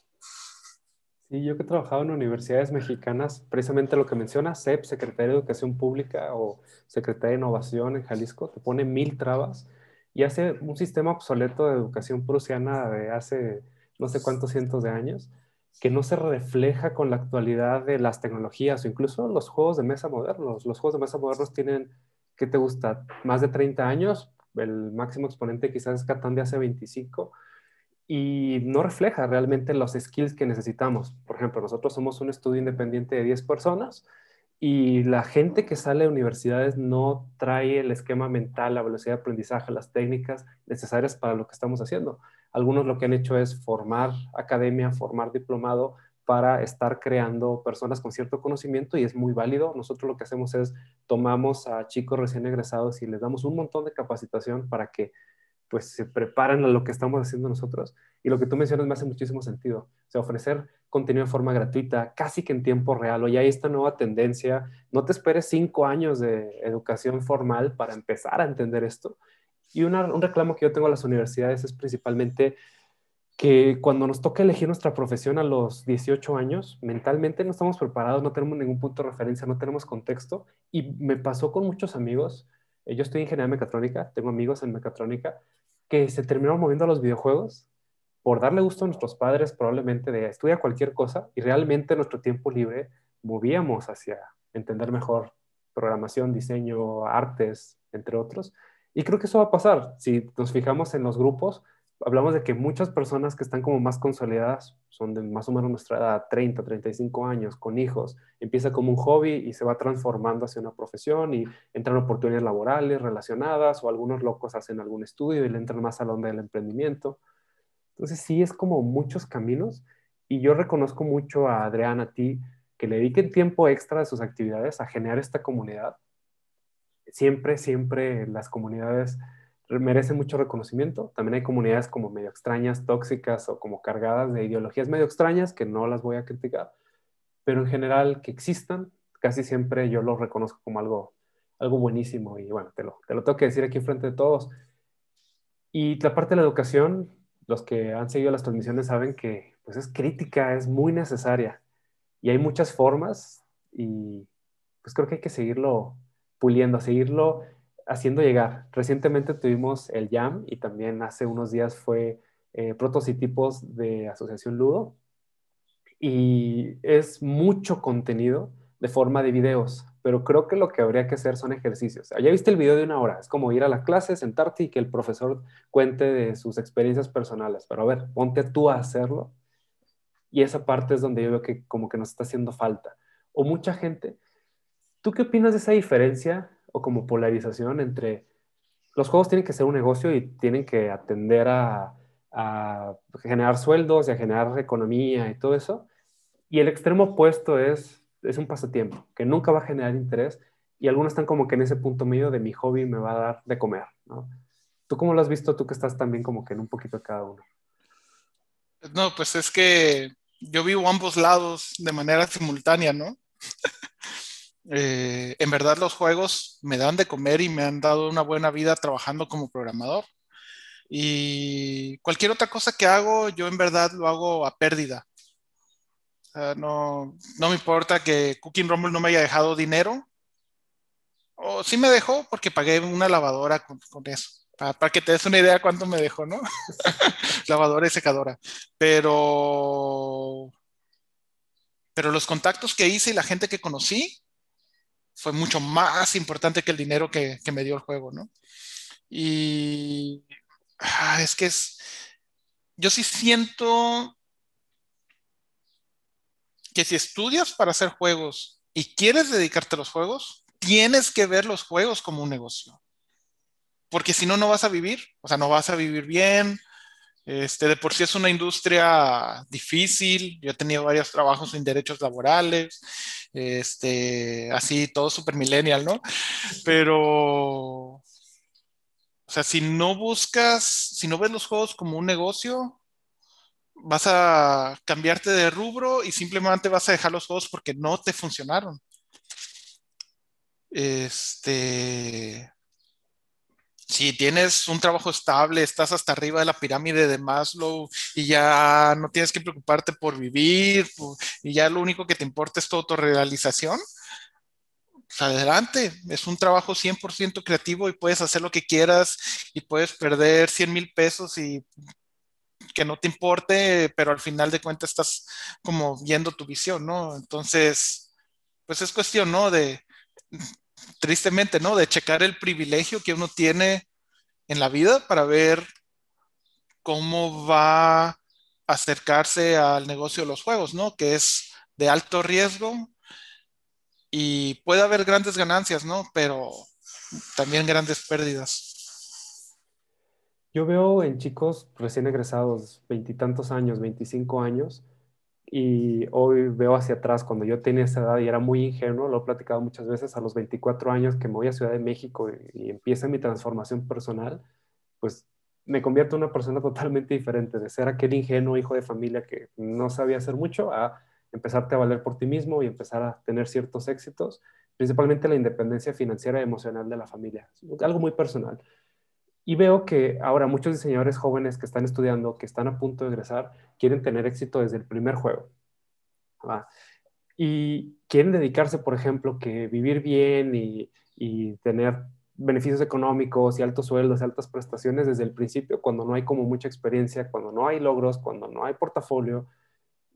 Sí, yo que he trabajado en universidades mexicanas, precisamente lo que menciona SEP, Secretaría de Educación Pública o Secretaría de Innovación en Jalisco, te pone mil trabas y hace un sistema obsoleto de educación prusiana de hace no sé cuántos cientos de años, que no se refleja con la actualidad de las tecnologías o incluso los juegos de mesa modernos. Los juegos de mesa modernos tienen, ¿qué te gusta? Más de 30 años, el máximo exponente quizás es Catán de hace 25 y no refleja realmente los skills que necesitamos. Por ejemplo, nosotros somos un estudio independiente de 10 personas y la gente que sale de universidades no trae el esquema mental, la velocidad de aprendizaje, las técnicas necesarias para lo que estamos haciendo. Algunos lo que han hecho es formar academia, formar diplomado para estar creando personas con cierto conocimiento y es muy válido. Nosotros lo que hacemos es tomamos a chicos recién egresados y les damos un montón de capacitación para que pues se preparen a lo que estamos haciendo nosotros. Y lo que tú mencionas me hace muchísimo sentido. O sea, ofrecer contenido de forma gratuita, casi que en tiempo real. Oye, hay esta nueva tendencia. No te esperes cinco años de educación formal para empezar a entender esto. Y un reclamo que yo tengo a las universidades es principalmente que cuando nos toca elegir nuestra profesión a los 18 años, mentalmente no estamos preparados, no tenemos ningún punto de referencia, no tenemos contexto. Y me pasó con muchos amigos. Eh, yo estoy en ingeniería mecatrónica, tengo amigos en mecatrónica que se terminaron moviendo a los videojuegos por darle gusto a nuestros padres, probablemente de estudiar cualquier cosa, y realmente nuestro tiempo libre movíamos hacia entender mejor programación, diseño, artes, entre otros. Y creo que eso va a pasar. Si nos fijamos en los grupos, hablamos de que muchas personas que están como más consolidadas, son de más o menos nuestra edad, 30, 35 años, con hijos, empieza como un hobby y se va transformando hacia una profesión y entran oportunidades laborales relacionadas o algunos locos hacen algún estudio y le entran más al onda del emprendimiento. Entonces sí es como muchos caminos y yo reconozco mucho a Adrián, a ti, que le dediquen tiempo extra de sus actividades a generar esta comunidad siempre, siempre las comunidades merecen mucho reconocimiento. También hay comunidades como medio extrañas, tóxicas o como cargadas de ideologías medio extrañas que no las voy a criticar, pero en general que existan, casi siempre yo lo reconozco como algo, algo buenísimo y bueno, te lo, te lo tengo que decir aquí frente de todos. Y la parte de la educación, los que han seguido las transmisiones saben que pues es crítica, es muy necesaria y hay muchas formas y pues creo que hay que seguirlo puliendo, seguirlo haciendo llegar. Recientemente tuvimos el Jam y también hace unos días fue eh, prototipos de Asociación Ludo. Y es mucho contenido de forma de videos, pero creo que lo que habría que hacer son ejercicios. Ya viste el video de una hora, es como ir a la clase, sentarte y que el profesor cuente de sus experiencias personales, pero a ver, ponte tú a hacerlo. Y esa parte es donde yo veo que como que nos está haciendo falta. O mucha gente ¿Tú qué opinas de esa diferencia o como polarización entre los juegos tienen que ser un negocio y tienen que atender a, generar sueldos y a generar economía y todo eso? Y el extremo opuesto es, es un pasatiempo que nunca va a generar interés y algunos están como que en ese punto medio de mi hobby me va a dar de comer, ¿no? ¿Tú cómo lo has visto tú que estás también como que en un poquito de cada uno? No, pues es que yo vivo ambos lados de manera simultánea, ¿no? <laughs> Eh, en verdad los juegos me dan de comer y me han dado una buena vida trabajando como programador. Y cualquier otra cosa que hago, yo en verdad lo hago a pérdida. no, no me importa que Cooking Rumble no me haya dejado dinero. O sí me dejó porque pagué una lavadora con, eso. Para, para, que te des una idea cuánto me dejó, ¿no? <laughs> lavadora y secadora. Pero, pero los contactos que hice y la gente que conocí, fue mucho más importante que el dinero que, me dio el juego, ¿no? Y ah, es que es, yo sí siento que si estudias para hacer juegos y quieres dedicarte a los juegos, tienes que ver los juegos como un negocio. Porque si no, no vas a vivir, o sea, no vas a vivir bien, Este, de por sí es una industria difícil. Yo he tenido varios trabajos en derechos laborales, este, así todo super millennial, ¿no? Pero, o sea, si no buscas, si no ves los juegos como un negocio, vas a cambiarte de rubro y simplemente vas a dejar los juegos porque no te funcionaron. Este, si tienes un trabajo estable, estás hasta arriba de la pirámide de Maslow y ya no tienes que preocuparte por vivir y ya lo único que te importa es tu autorrealización, pues adelante, es un trabajo 100% creativo y puedes hacer lo que quieras y puedes perder 100 mil pesos y que no te importe, pero al final de cuentas estás como viendo tu visión, ¿no? Entonces, pues es cuestión, ¿no? De, tristemente, ¿no? De checar el privilegio que uno tiene en la vida para ver cómo va a acercarse al negocio de los juegos, ¿no? Que es de alto riesgo y puede haber grandes ganancias, ¿no? Pero también grandes pérdidas. Yo veo en chicos recién egresados, veintitantos años, veinticinco años, y hoy veo hacia atrás, cuando yo tenía esa edad y era muy ingenuo, lo he platicado muchas veces, a los 24 años que me voy a Ciudad de México y, empieza mi transformación personal, pues me convierto en una persona <laughs> totalmente diferente, de ser aquel ingenuo hijo de familia que no sabía hacer mucho, a empezarte a valer por ti mismo y empezar a tener ciertos éxitos, principalmente la independencia financiera y emocional de la familia, algo muy personal. Y veo que ahora muchos diseñadores jóvenes que están estudiando, que están a punto de egresar, quieren tener éxito desde el primer juego. Y quieren dedicarse, por ejemplo, que vivir bien y, y tener beneficios económicos y altos sueldos, altas prestaciones desde el principio, cuando no hay como mucha experiencia, cuando no hay logros, cuando no hay portafolio.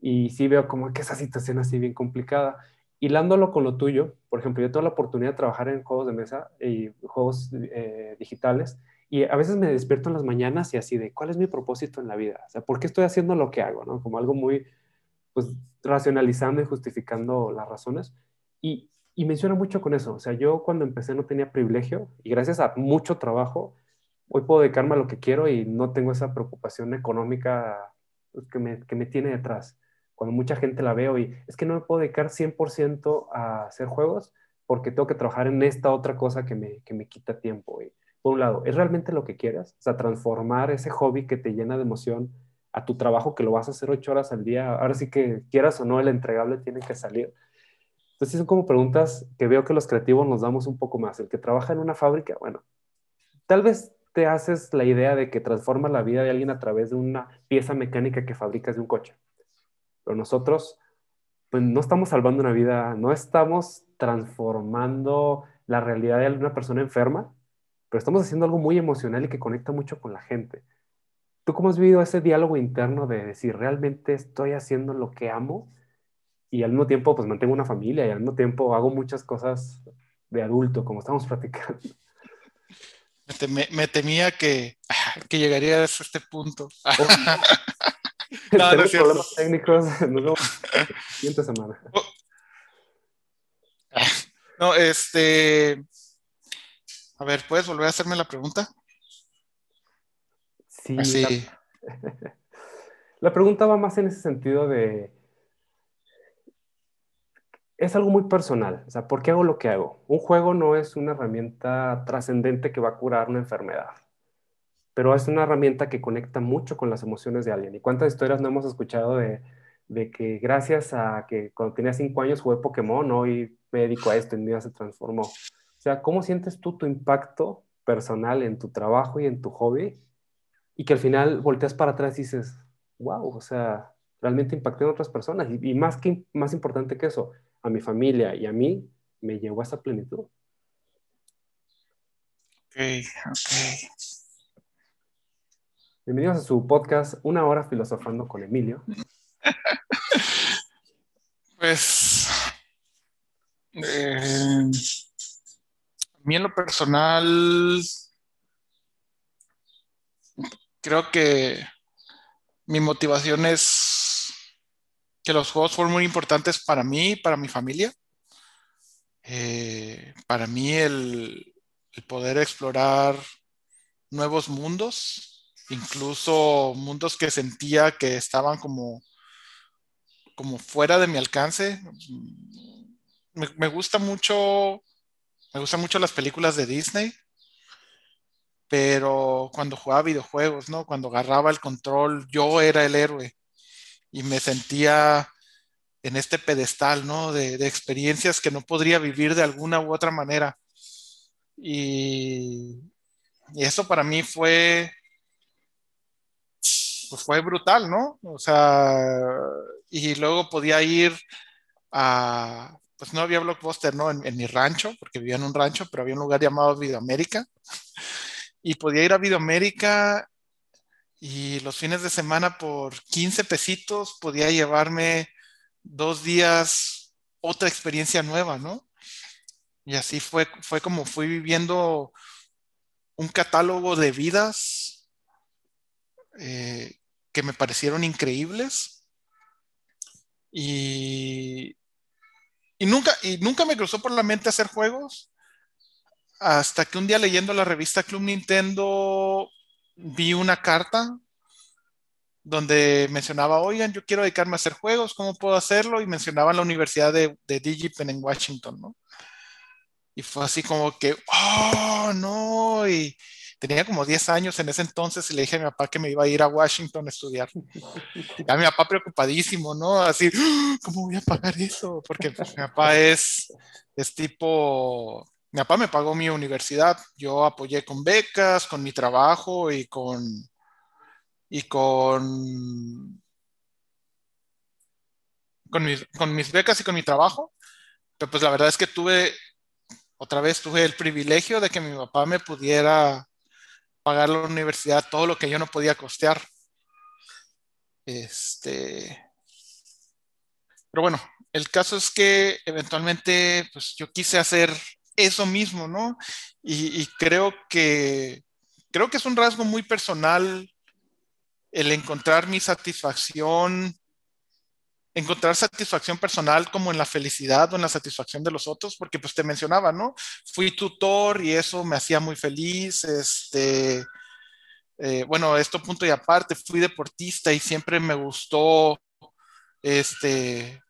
Y sí veo como que esa situación así bien complicada. Hilándolo con lo tuyo, por ejemplo, yo tengo la oportunidad de trabajar en juegos de mesa y juegos eh, digitales y a veces me despierto en las mañanas y así de, ¿cuál es mi propósito en la vida? O sea, ¿por qué estoy haciendo lo que hago? ¿no? Como algo muy, pues, racionalizando y justificando las razones. Y, y menciona mucho con eso. O sea, yo cuando empecé no tenía privilegio y gracias a mucho trabajo, hoy puedo dedicarme a lo que quiero y no tengo esa preocupación económica pues, que me, que me tiene detrás. Cuando mucha gente la veo y es que no me puedo dedicar 100% a hacer juegos porque tengo que trabajar en esta otra cosa que me, que me quita tiempo. Y, por un lado, ¿es realmente lo que quieras? O sea, transformar ese hobby que te llena de emoción a tu trabajo que lo vas a hacer ocho horas al día. Ahora sí que quieras o no, el entregable tiene que salir. Entonces, son como preguntas que veo que los creativos nos damos un poco más. El que trabaja en una fábrica, bueno, tal vez te haces la idea de que transforma la vida de alguien a través de una pieza mecánica que fabricas de un coche. Pero nosotros, pues no estamos salvando una vida, no estamos transformando la realidad de una persona enferma, pero estamos haciendo algo muy emocional y que conecta mucho con la gente. ¿Tú cómo has vivido ese diálogo interno de decir, realmente estoy haciendo lo que amo y al mismo tiempo pues mantengo una familia y al mismo tiempo hago muchas cosas de adulto, como estamos <laughs> platicando? Me, temía que, <laughs> que llegarías a este punto. Oh. <laughs> no, no problemas técnicos. Nos vemos la siguiente semana. No, este a ver, ¿puedes volver a hacerme la pregunta? Sí. <laughs> La, pregunta va más en ese sentido de... Es algo muy personal. O sea, ¿por qué hago lo que hago? Un juego no es una herramienta trascendente que va a curar una enfermedad, pero es una herramienta que conecta mucho con las emociones de alguien. ¿Y cuántas historias no hemos escuchado de, de que gracias a que cuando tenía cinco años jugué Pokémon, hoy me dedico a esto y mi vida se transformó? O sea, ¿cómo sientes tú tu impacto personal en tu trabajo y en tu hobby? Y que al final volteas para atrás y dices, wow, o sea, realmente impacté en otras personas. Y, más, que, más importante que eso, a mi familia y a mí me llevó a esa plenitud. Ok, ok. Bienvenidos a su podcast Una hora filosofando con Emilio. <laughs> pues eh, mí en lo personal, creo que mi motivación es que los juegos fueron muy importantes para mí para mi familia. Eh, para mí el, poder explorar nuevos mundos incluso mundos que sentía que estaban como, como fuera de mi alcance. Me gusta mucho, me gustan mucho las películas de Disney, pero cuando jugaba videojuegos, ¿no? Cuando agarraba el control, yo era el héroe y me sentía en este pedestal, ¿no? De, experiencias que no podría vivir de alguna u otra manera. Y, y eso para mí fue, pues fue brutal, ¿no? O sea, y luego podía ir a, pues no había blockbuster, ¿no? En, mi rancho, porque vivía en un rancho, pero había un lugar llamado Videoamérica. Y podía ir a Videoamérica y los fines de semana por 15 pesitos podía llevarme dos días otra experiencia nueva, ¿no? Y así fue, fue como fui viviendo un catálogo de vidas eh, que me parecieron increíbles. Y, y, nunca, y nunca me cruzó por la mente hacer juegos hasta que un día leyendo la revista Club Nintendo vi una carta donde mencionaba, oigan, yo quiero dedicarme a hacer juegos, ¿cómo puedo hacerlo? Y mencionaban la Universidad de, de Digipen en Washington, ¿no? Y fue así como que, oh, no, y tenía como 10 años en ese entonces y le dije a mi papá que me iba a ir a Washington a estudiar. Y a mi papá preocupadísimo, ¿no? Así, ¿cómo voy a pagar eso? Porque pues, mi papá es, es tipo, mi papá me pagó mi universidad, yo apoyé con becas, con mi trabajo y con, y con, con, mis, con mis becas y con mi trabajo. Pero pues la verdad es que tuve otra vez tuve el privilegio de que mi papá me pudiera pagar la universidad todo lo que yo no podía costear. Este, pero bueno, el caso es que eventualmente pues yo quise hacer eso mismo, ¿no? Y, y creo que creo que es un rasgo muy personal el encontrar mi satisfacción encontrar satisfacción personal como en la felicidad o en la satisfacción de los otros, porque pues te mencionaba, ¿no? Fui tutor y eso me hacía muy feliz, este, eh, bueno, esto punto y aparte, fui deportista y siempre me gustó, este,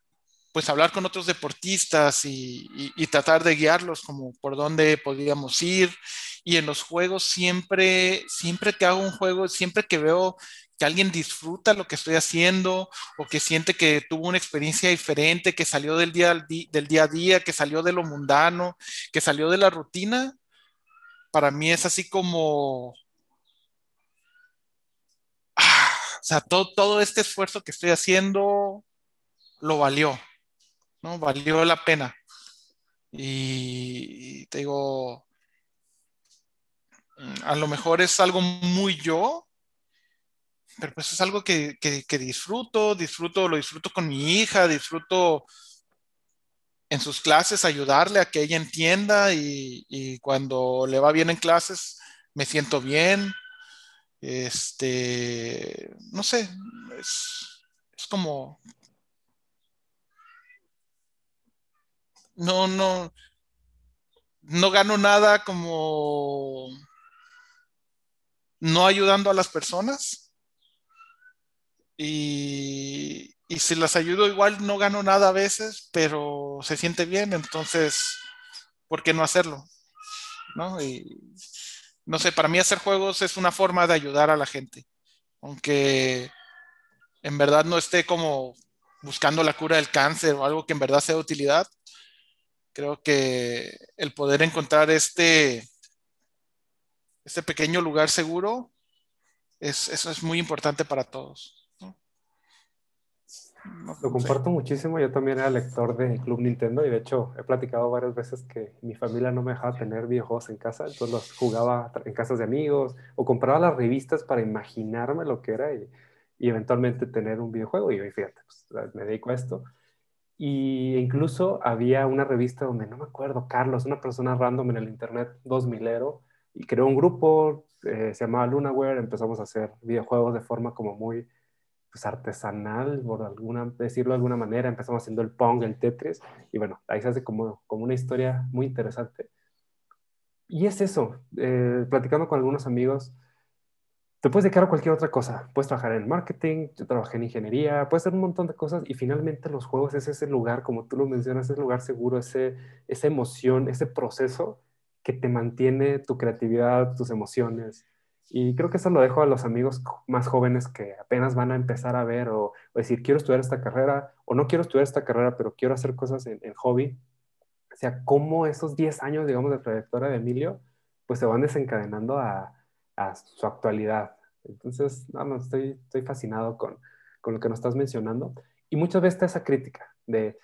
pues hablar con otros deportistas y, y, tratar de guiarlos como por dónde podíamos ir. Y en los juegos siempre, siempre que hago un juego, siempre que veo que alguien disfruta lo que estoy haciendo o que siente que tuvo una experiencia diferente, que salió del día, del día a día, que salió de lo mundano, que salió de la rutina, para mí es así como, ah, o sea, todo, todo este esfuerzo que estoy haciendo lo valió, ¿no? Valió la pena. Y te digo, a lo mejor es algo muy yo, pero pues es algo que, que, disfruto, disfruto, lo disfruto con mi hija, disfruto en sus clases ayudarle a que ella entienda y, y cuando le va bien en clases me siento bien. Este, no sé, es, es como... No, no, no gano nada como no ayudando a las personas y, y, si las ayudo igual no gano nada a veces, pero se siente bien, entonces, ¿por qué no hacerlo? ¿No? Y, no sé, para mí hacer juegos es una forma de ayudar a la gente, aunque en verdad no esté como buscando la cura del cáncer o algo que en verdad sea de utilidad. Creo que el poder encontrar este, este pequeño lugar seguro, es, eso es muy importante para todos. Lo comparto muchísimo. Yo también era lector de Club Nintendo y de hecho he platicado varias veces que mi familia no me dejaba tener videojuegos en casa, entonces los jugaba en casas de amigos o compraba las revistas para imaginarme lo que era y, y eventualmente tener un videojuego. Y fíjate, pues, me dedico a esto. Y incluso había una revista donde no me acuerdo, Carlos, una persona random en el internet, 2000ero, y creó un grupo, eh, se llamaba Lunaware, empezamos a hacer videojuegos de forma como muy pues, artesanal, por alguna, decirlo de alguna manera. Empezamos haciendo el Pong, el Tetris, y bueno, ahí se hace como, como una historia muy interesante. Y es eso, eh, platicando con algunos amigos, te puedes dedicar a cualquier otra cosa. Puedes trabajar en marketing, yo trabajé en ingeniería, puedes hacer un montón de cosas y finalmente los juegos es ese lugar, como tú lo mencionas, ese lugar seguro, ese, esa emoción, ese proceso que te mantiene tu creatividad, tus emociones. Y creo que eso lo dejo a los amigos más jóvenes que apenas van a empezar a ver o, decir, quiero estudiar esta carrera o no quiero estudiar esta carrera, pero quiero hacer cosas en, en hobby. O sea, cómo esos 10 años, digamos, de trayectoria de Emilio, pues se van desencadenando a, a su actualidad. Entonces, no, estoy, estoy fascinado con, con, lo que nos estás mencionando. Y muchas veces está esa crítica de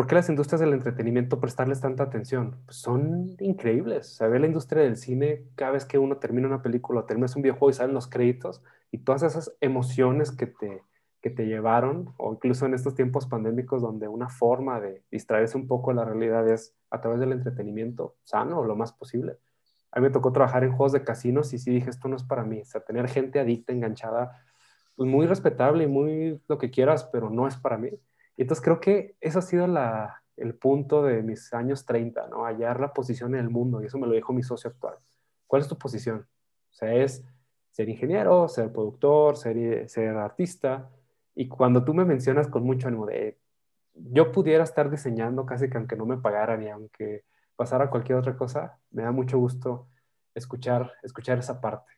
por qué las industrias del entretenimiento prestarles tanta atención. Pues son increíbles. Se ve la industria del cine cada vez que uno termina una película o termina un videojuego y salen los créditos y todas esas emociones que te, que te llevaron, o incluso en estos tiempos pandémicos donde una forma de distraerse un poco de la realidad es a través del entretenimiento sano o lo más posible a mí me tocó trabajar en juegos de casinos y sí dije, esto no es para mí. O sea, tener gente adicta, enganchada, pues muy respetable y muy lo que quieras, pero no es para mí. Y entonces creo que eso ha sido la, el punto de mis años 30, ¿no? Hallar la posición en el mundo. Y eso me lo dijo mi socio actual. ¿Cuál es tu posición? O sea, es ser ingeniero, ser productor, ser, ser artista. Y cuando tú me mencionas con mucho ánimo de, yo pudiera estar diseñando casi que aunque no me pagaran y aunque pasar a cualquier otra cosa, me da mucho gusto escuchar, escuchar esa parte.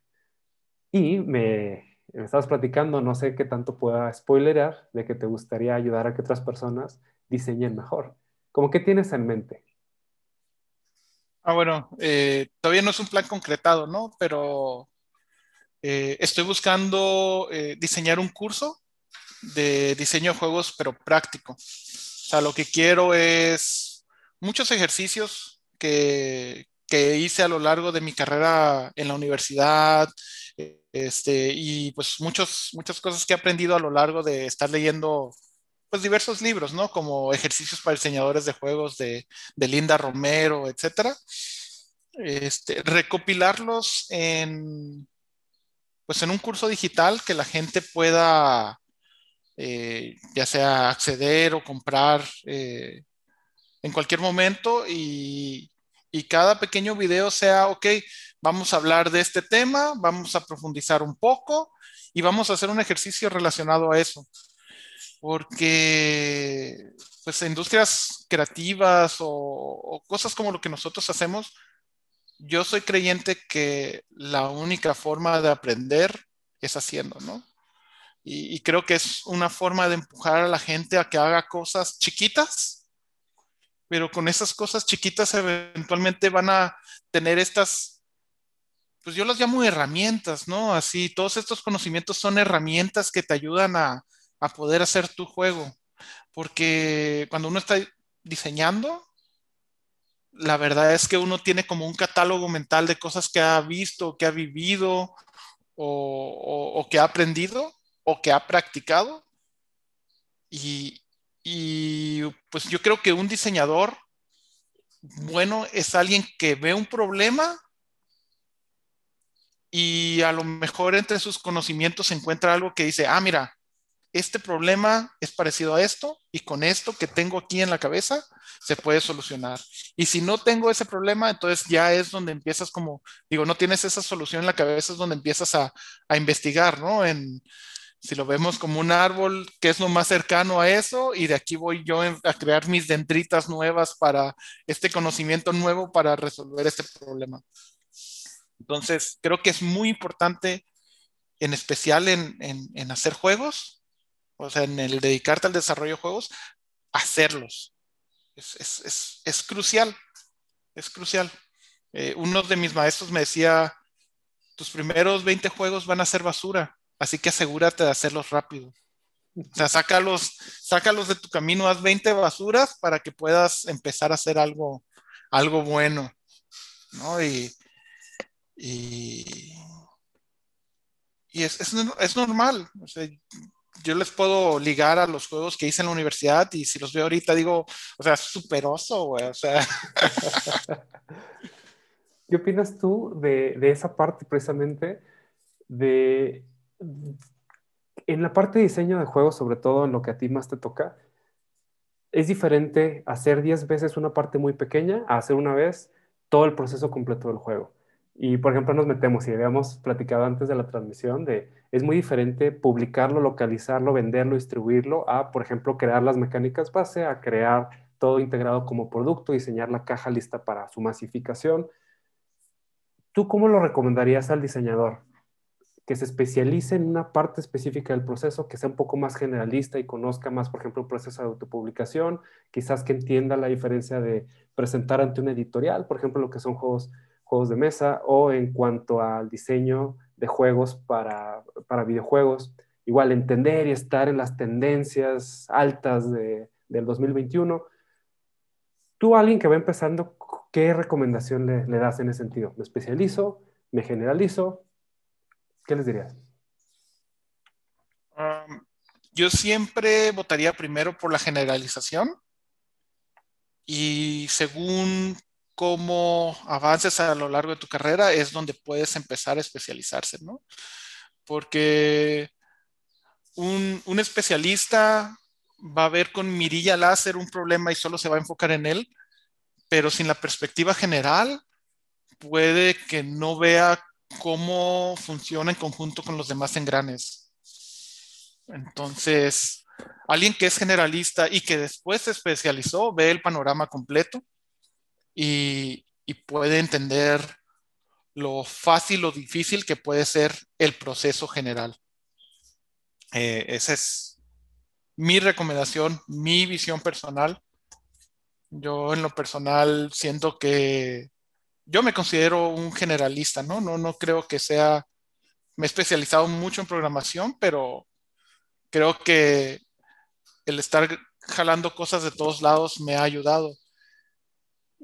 Y me, me estabas platicando, no sé qué tanto pueda spoilerar, de que te gustaría ayudar a que otras personas diseñen mejor. ¿Cómo qué tienes en mente? Ah, bueno, eh, todavía no es un plan concretado, ¿no? Pero eh, estoy buscando eh, diseñar un curso de diseño de juegos, pero práctico. O sea, lo que quiero es muchos ejercicios que, hice a lo largo de mi carrera en la universidad, este, y pues muchos, muchas cosas que he aprendido a lo largo de estar leyendo pues diversos libros, ¿no? Como ejercicios para diseñadores de juegos de, Linda Romero, etcétera. Este, recopilarlos en, pues en un curso digital que la gente pueda, eh, ya sea acceder o comprar eh, en cualquier momento y, y cada pequeño video sea, ok, vamos a hablar de este tema, vamos a profundizar un poco y vamos a hacer un ejercicio relacionado a eso. Porque, pues, industrias creativas o, cosas como lo que nosotros hacemos, yo soy creyente que la única forma de aprender es haciendo, ¿no? y creo que es una forma de empujar a la gente a que haga cosas chiquitas pero con esas cosas chiquitas eventualmente van a tener estas, pues yo las llamo herramientas, ¿no? Así, todos estos conocimientos son herramientas que te ayudan a, poder hacer tu juego, porque cuando uno está diseñando, la verdad es que uno tiene como un catálogo mental de cosas que ha visto, que ha vivido o que ha aprendido o que ha practicado. Y, y pues yo creo que un diseñador bueno es alguien que ve un problema y a lo mejor entre sus conocimientos se encuentra algo que dice, ah, mira, este problema es parecido a esto y con esto que tengo aquí en la cabeza se puede solucionar. Y si no tengo ese problema, entonces ya es donde empiezas como, digo, no tienes esa solución en la cabeza, es donde empiezas a, a investigar, ¿no? En, si lo vemos como un árbol, que es lo más cercano a eso, y de aquí voy yo a crear mis dendritas nuevas para este conocimiento nuevo para resolver este problema. Entonces, creo que es muy importante, en especial en, en, hacer juegos, o sea, en el dedicarte al desarrollo de juegos, hacerlos. Es, es, es, crucial, es crucial. Eh, uno de mis maestros me decía, tus primeros 20 juegos van a ser basura Así que asegúrate de hacerlos rápido. O sea, sácalos, sácalos de tu camino, haz 20 basuras para que puedas empezar a hacer algo, algo bueno. ¿no? Y, y, es, normal. yo les puedo ligar a los juegos que hice en la universidad y si los veo ahorita digo, o sea, superoso, güey. O sea. <laughs> ¿Qué opinas tú de, de esa parte precisamente de en la parte de diseño de juegos, sobre todo en lo que a ti más te toca, es diferente hacer 10 veces una parte muy pequeña a hacer una vez todo el proceso completo del juego. Y, por ejemplo, nos metemos, y habíamos platicado antes de la transmisión, de es muy diferente publicarlo, localizarlo, venderlo, distribuirlo, a, por ejemplo, crear las mecánicas base, a crear todo integrado como producto, diseñar la caja lista para su masificación. ¿Tú cómo lo recomendarías al diseñador? Que se especialice en una parte específica del proceso, que sea un poco más generalista y conozca más, por ejemplo, el proceso de autopublicación, quizás que entienda la diferencia de presentar ante un editorial, por ejemplo, lo que son juegos, juegos de mesa, o en cuanto al diseño de juegos para, para videojuegos, igual entender y estar en las tendencias altas de, del 2021 Tú, alguien que va empezando, ¿qué recomendación le, das en ese sentido? ¿Me especializo? ¿Me generalizo? ¿Qué les dirías? Um, yo siempre votaría primero por la generalización y según cómo avances a lo largo de tu carrera es donde puedes empezar a especializarse, ¿no? Porque un, especialista va a ver con mirilla láser un problema y solo se va a enfocar en él, pero sin la perspectiva general puede que no vea cómo funciona en conjunto con los demás engranes. Entonces, alguien que es generalista y que después se especializó, ve el panorama completo y, puede entender lo fácil o difícil que puede ser el proceso general. Eh, ese es mi recomendación, mi visión personal. Yo en lo personal siento que yo me considero un generalista, ¿no? No, no creo que sea, me he especializado mucho en programación, pero creo que el estar jalando cosas de todos lados me ha ayudado.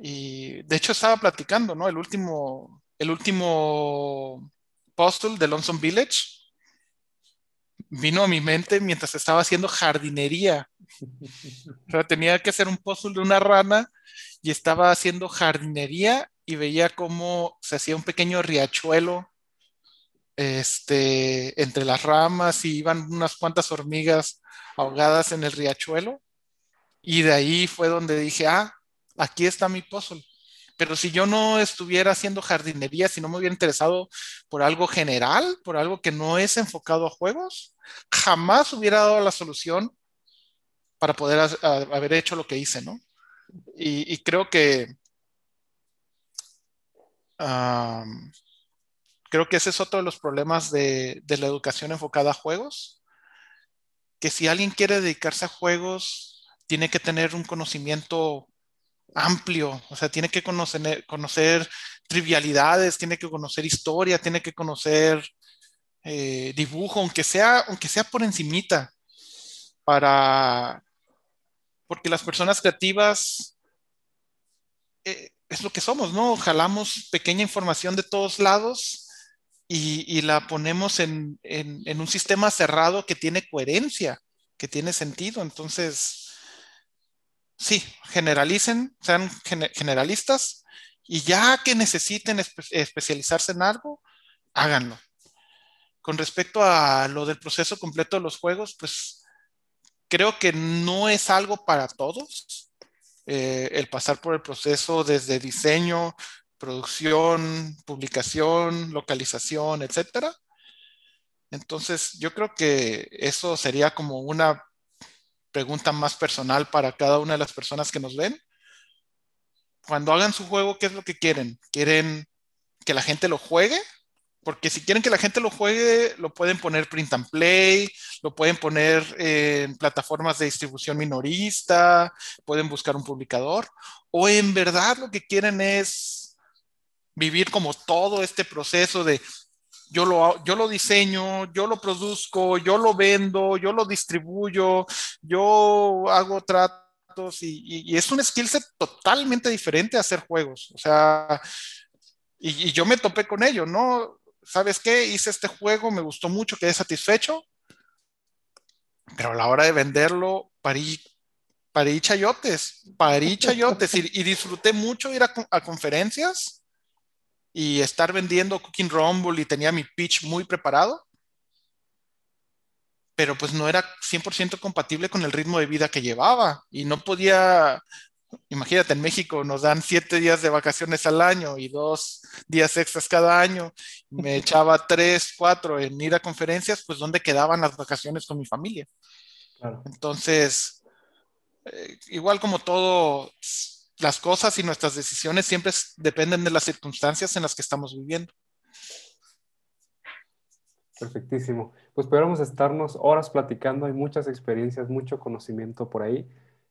Y de hecho estaba platicando, ¿no? El último, el último puzzle de Lonesome Village vino a mi mente mientras estaba haciendo jardinería. <laughs> O sea, tenía que hacer un puzzle de una rana y estaba haciendo jardinería y veía cómo se hacía un pequeño riachuelo este, entre las ramas y iban unas cuantas hormigas ahogadas en el riachuelo. Y de ahí fue donde dije, ah, aquí está mi puzzle. Pero si yo no estuviera haciendo jardinería, si no me hubiera interesado por algo general, por algo que no es enfocado a juegos, jamás hubiera dado la solución para poder haber hecho lo que hice, ¿no? Y, creo que creo que ese es otro de los problemas de, de la educación enfocada a juegos, que si alguien quiere dedicarse a juegos, tiene que tener un conocimiento amplio, o sea, tiene que conocer, trivialidades, tiene que conocer historia, tiene que conocer eh, dibujo, aunque sea, aunque sea por encimita, para, porque las personas creativas eh, es lo que somos, ¿no? Jalamos pequeña información de todos lados y, la ponemos en, un sistema cerrado que tiene coherencia, que tiene sentido. Entonces, sí, generalicen, sean generalistas y ya que necesiten especializarse en algo, háganlo. Con respecto a lo del proceso completo de los juegos, pues creo que no es algo para todos. Eh, el pasar por el proceso desde diseño, producción, publicación, localización, etcétera. Entonces, yo creo que eso sería como una pregunta más personal para cada una de las personas que nos ven. Cuando hagan su juego, ¿qué es lo que quieren? ¿Quieren que la gente lo juegue? Porque si quieren que la gente lo juegue, lo pueden poner print and play, lo pueden poner en plataformas de distribución minorista, pueden buscar un publicador, o en verdad lo que quieren es vivir como todo este proceso de yo lo, yo lo diseño, yo lo produzco, yo lo vendo, yo lo distribuyo, yo hago tratos y, es un skill set totalmente diferente a hacer juegos. O sea, y, yo me topé con ello, ¿no? ¿Sabes qué? Hice este juego, me gustó mucho, quedé satisfecho, pero a la hora de venderlo, parí, parí chayotes, parí chayotes y, disfruté mucho ir a conferencias y estar vendiendo Cooking Rumble y tenía mi pitch muy preparado, pero pues no era 100% compatible con el ritmo de vida que llevaba y no podía Imagínate, en México nos dan siete días de vacaciones al año y dos días extras cada año. Me echaba tres, cuatro en ir a conferencias, pues ¿dónde quedaban las vacaciones con mi familia? Entonces, eh, igual como todo, las cosas y nuestras decisiones siempre dependen de las circunstancias en las que estamos viviendo. Perfectísimo. Pues podríamos estarnos horas platicando, hay muchas experiencias, mucho conocimiento por ahí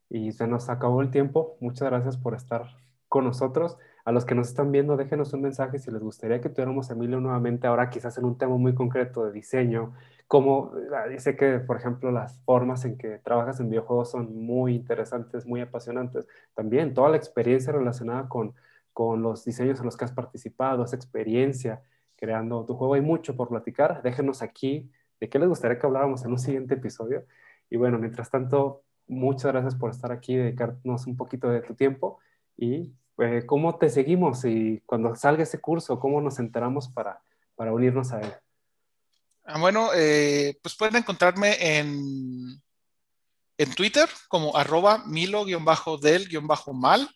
y se nos acabó el tiempo. Muchas gracias por estar con nosotros. A los que nos están viendo, déjenos un mensaje si les gustaría que tuviéramos a Emilio nuevamente ahora quizás en un tema muy concreto de diseño, como dice que, por ejemplo, las formas en que trabajas en videojuegos son muy interesantes, muy apasionantes. También toda la experiencia relacionada con, con los diseños en los que has participado, esa experiencia creando tu juego. Hay mucho por platicar. Déjenos aquí de qué les gustaría que habláramos en un siguiente episodio. Y bueno, mientras tanto, muchas gracias por estar aquí, dedicarnos un poquito de tu tiempo y eh, cómo te seguimos y cuando salga ese curso, cómo nos enteramos para, para unirnos a él. Ah, bueno, eh, pues pueden encontrarme en, en Twitter como arroba milo-del-mal.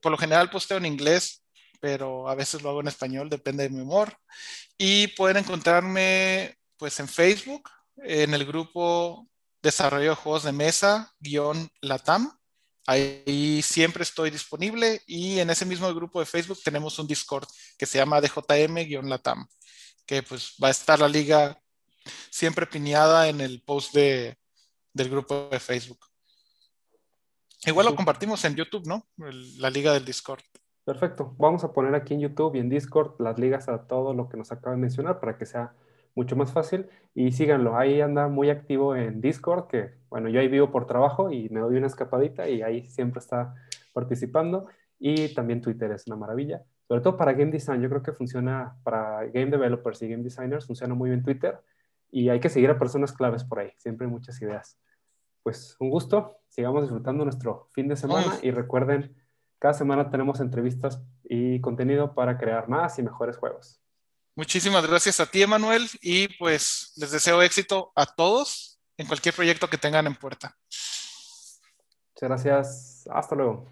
Por lo general posteo en inglés, pero a veces lo hago en español, depende de mi humor. Y pueden encontrarme pues en Facebook, en el grupo Desarrollo de Juegos de Mesa, guion Latam. Ahí siempre estoy disponible y en ese mismo grupo de Facebook tenemos un Discord que se llama DJM-Latam que pues va a estar la liga siempre piñada en el post de, del grupo de Facebook. Igual lo compartimos en YouTube, ¿no? la liga del Discord. Perfecto. Vamos a poner aquí en YouTube y en Discord las ligas a todo lo que nos acaba de mencionar para que sea mucho más fácil. Y síganlo, ahí anda muy activo en Discord, que bueno, yo ahí vivo por trabajo y me doy una escapadita y ahí siempre está participando. Y también Twitter es una maravilla sobre todo para game design, yo creo que funciona para game developers y game designers, funciona muy bien Twitter y hay que seguir a personas claves por ahí, siempre hay muchas ideas. Pues un gusto, sigamos disfrutando nuestro fin de semana y recuerden, cada semana tenemos entrevistas y contenido para crear más y mejores juegos. Muchísimas gracias a ti, Emanuel, y pues les deseo éxito a todos en cualquier proyecto que tengan en puerta. Muchas gracias. Hasta luego.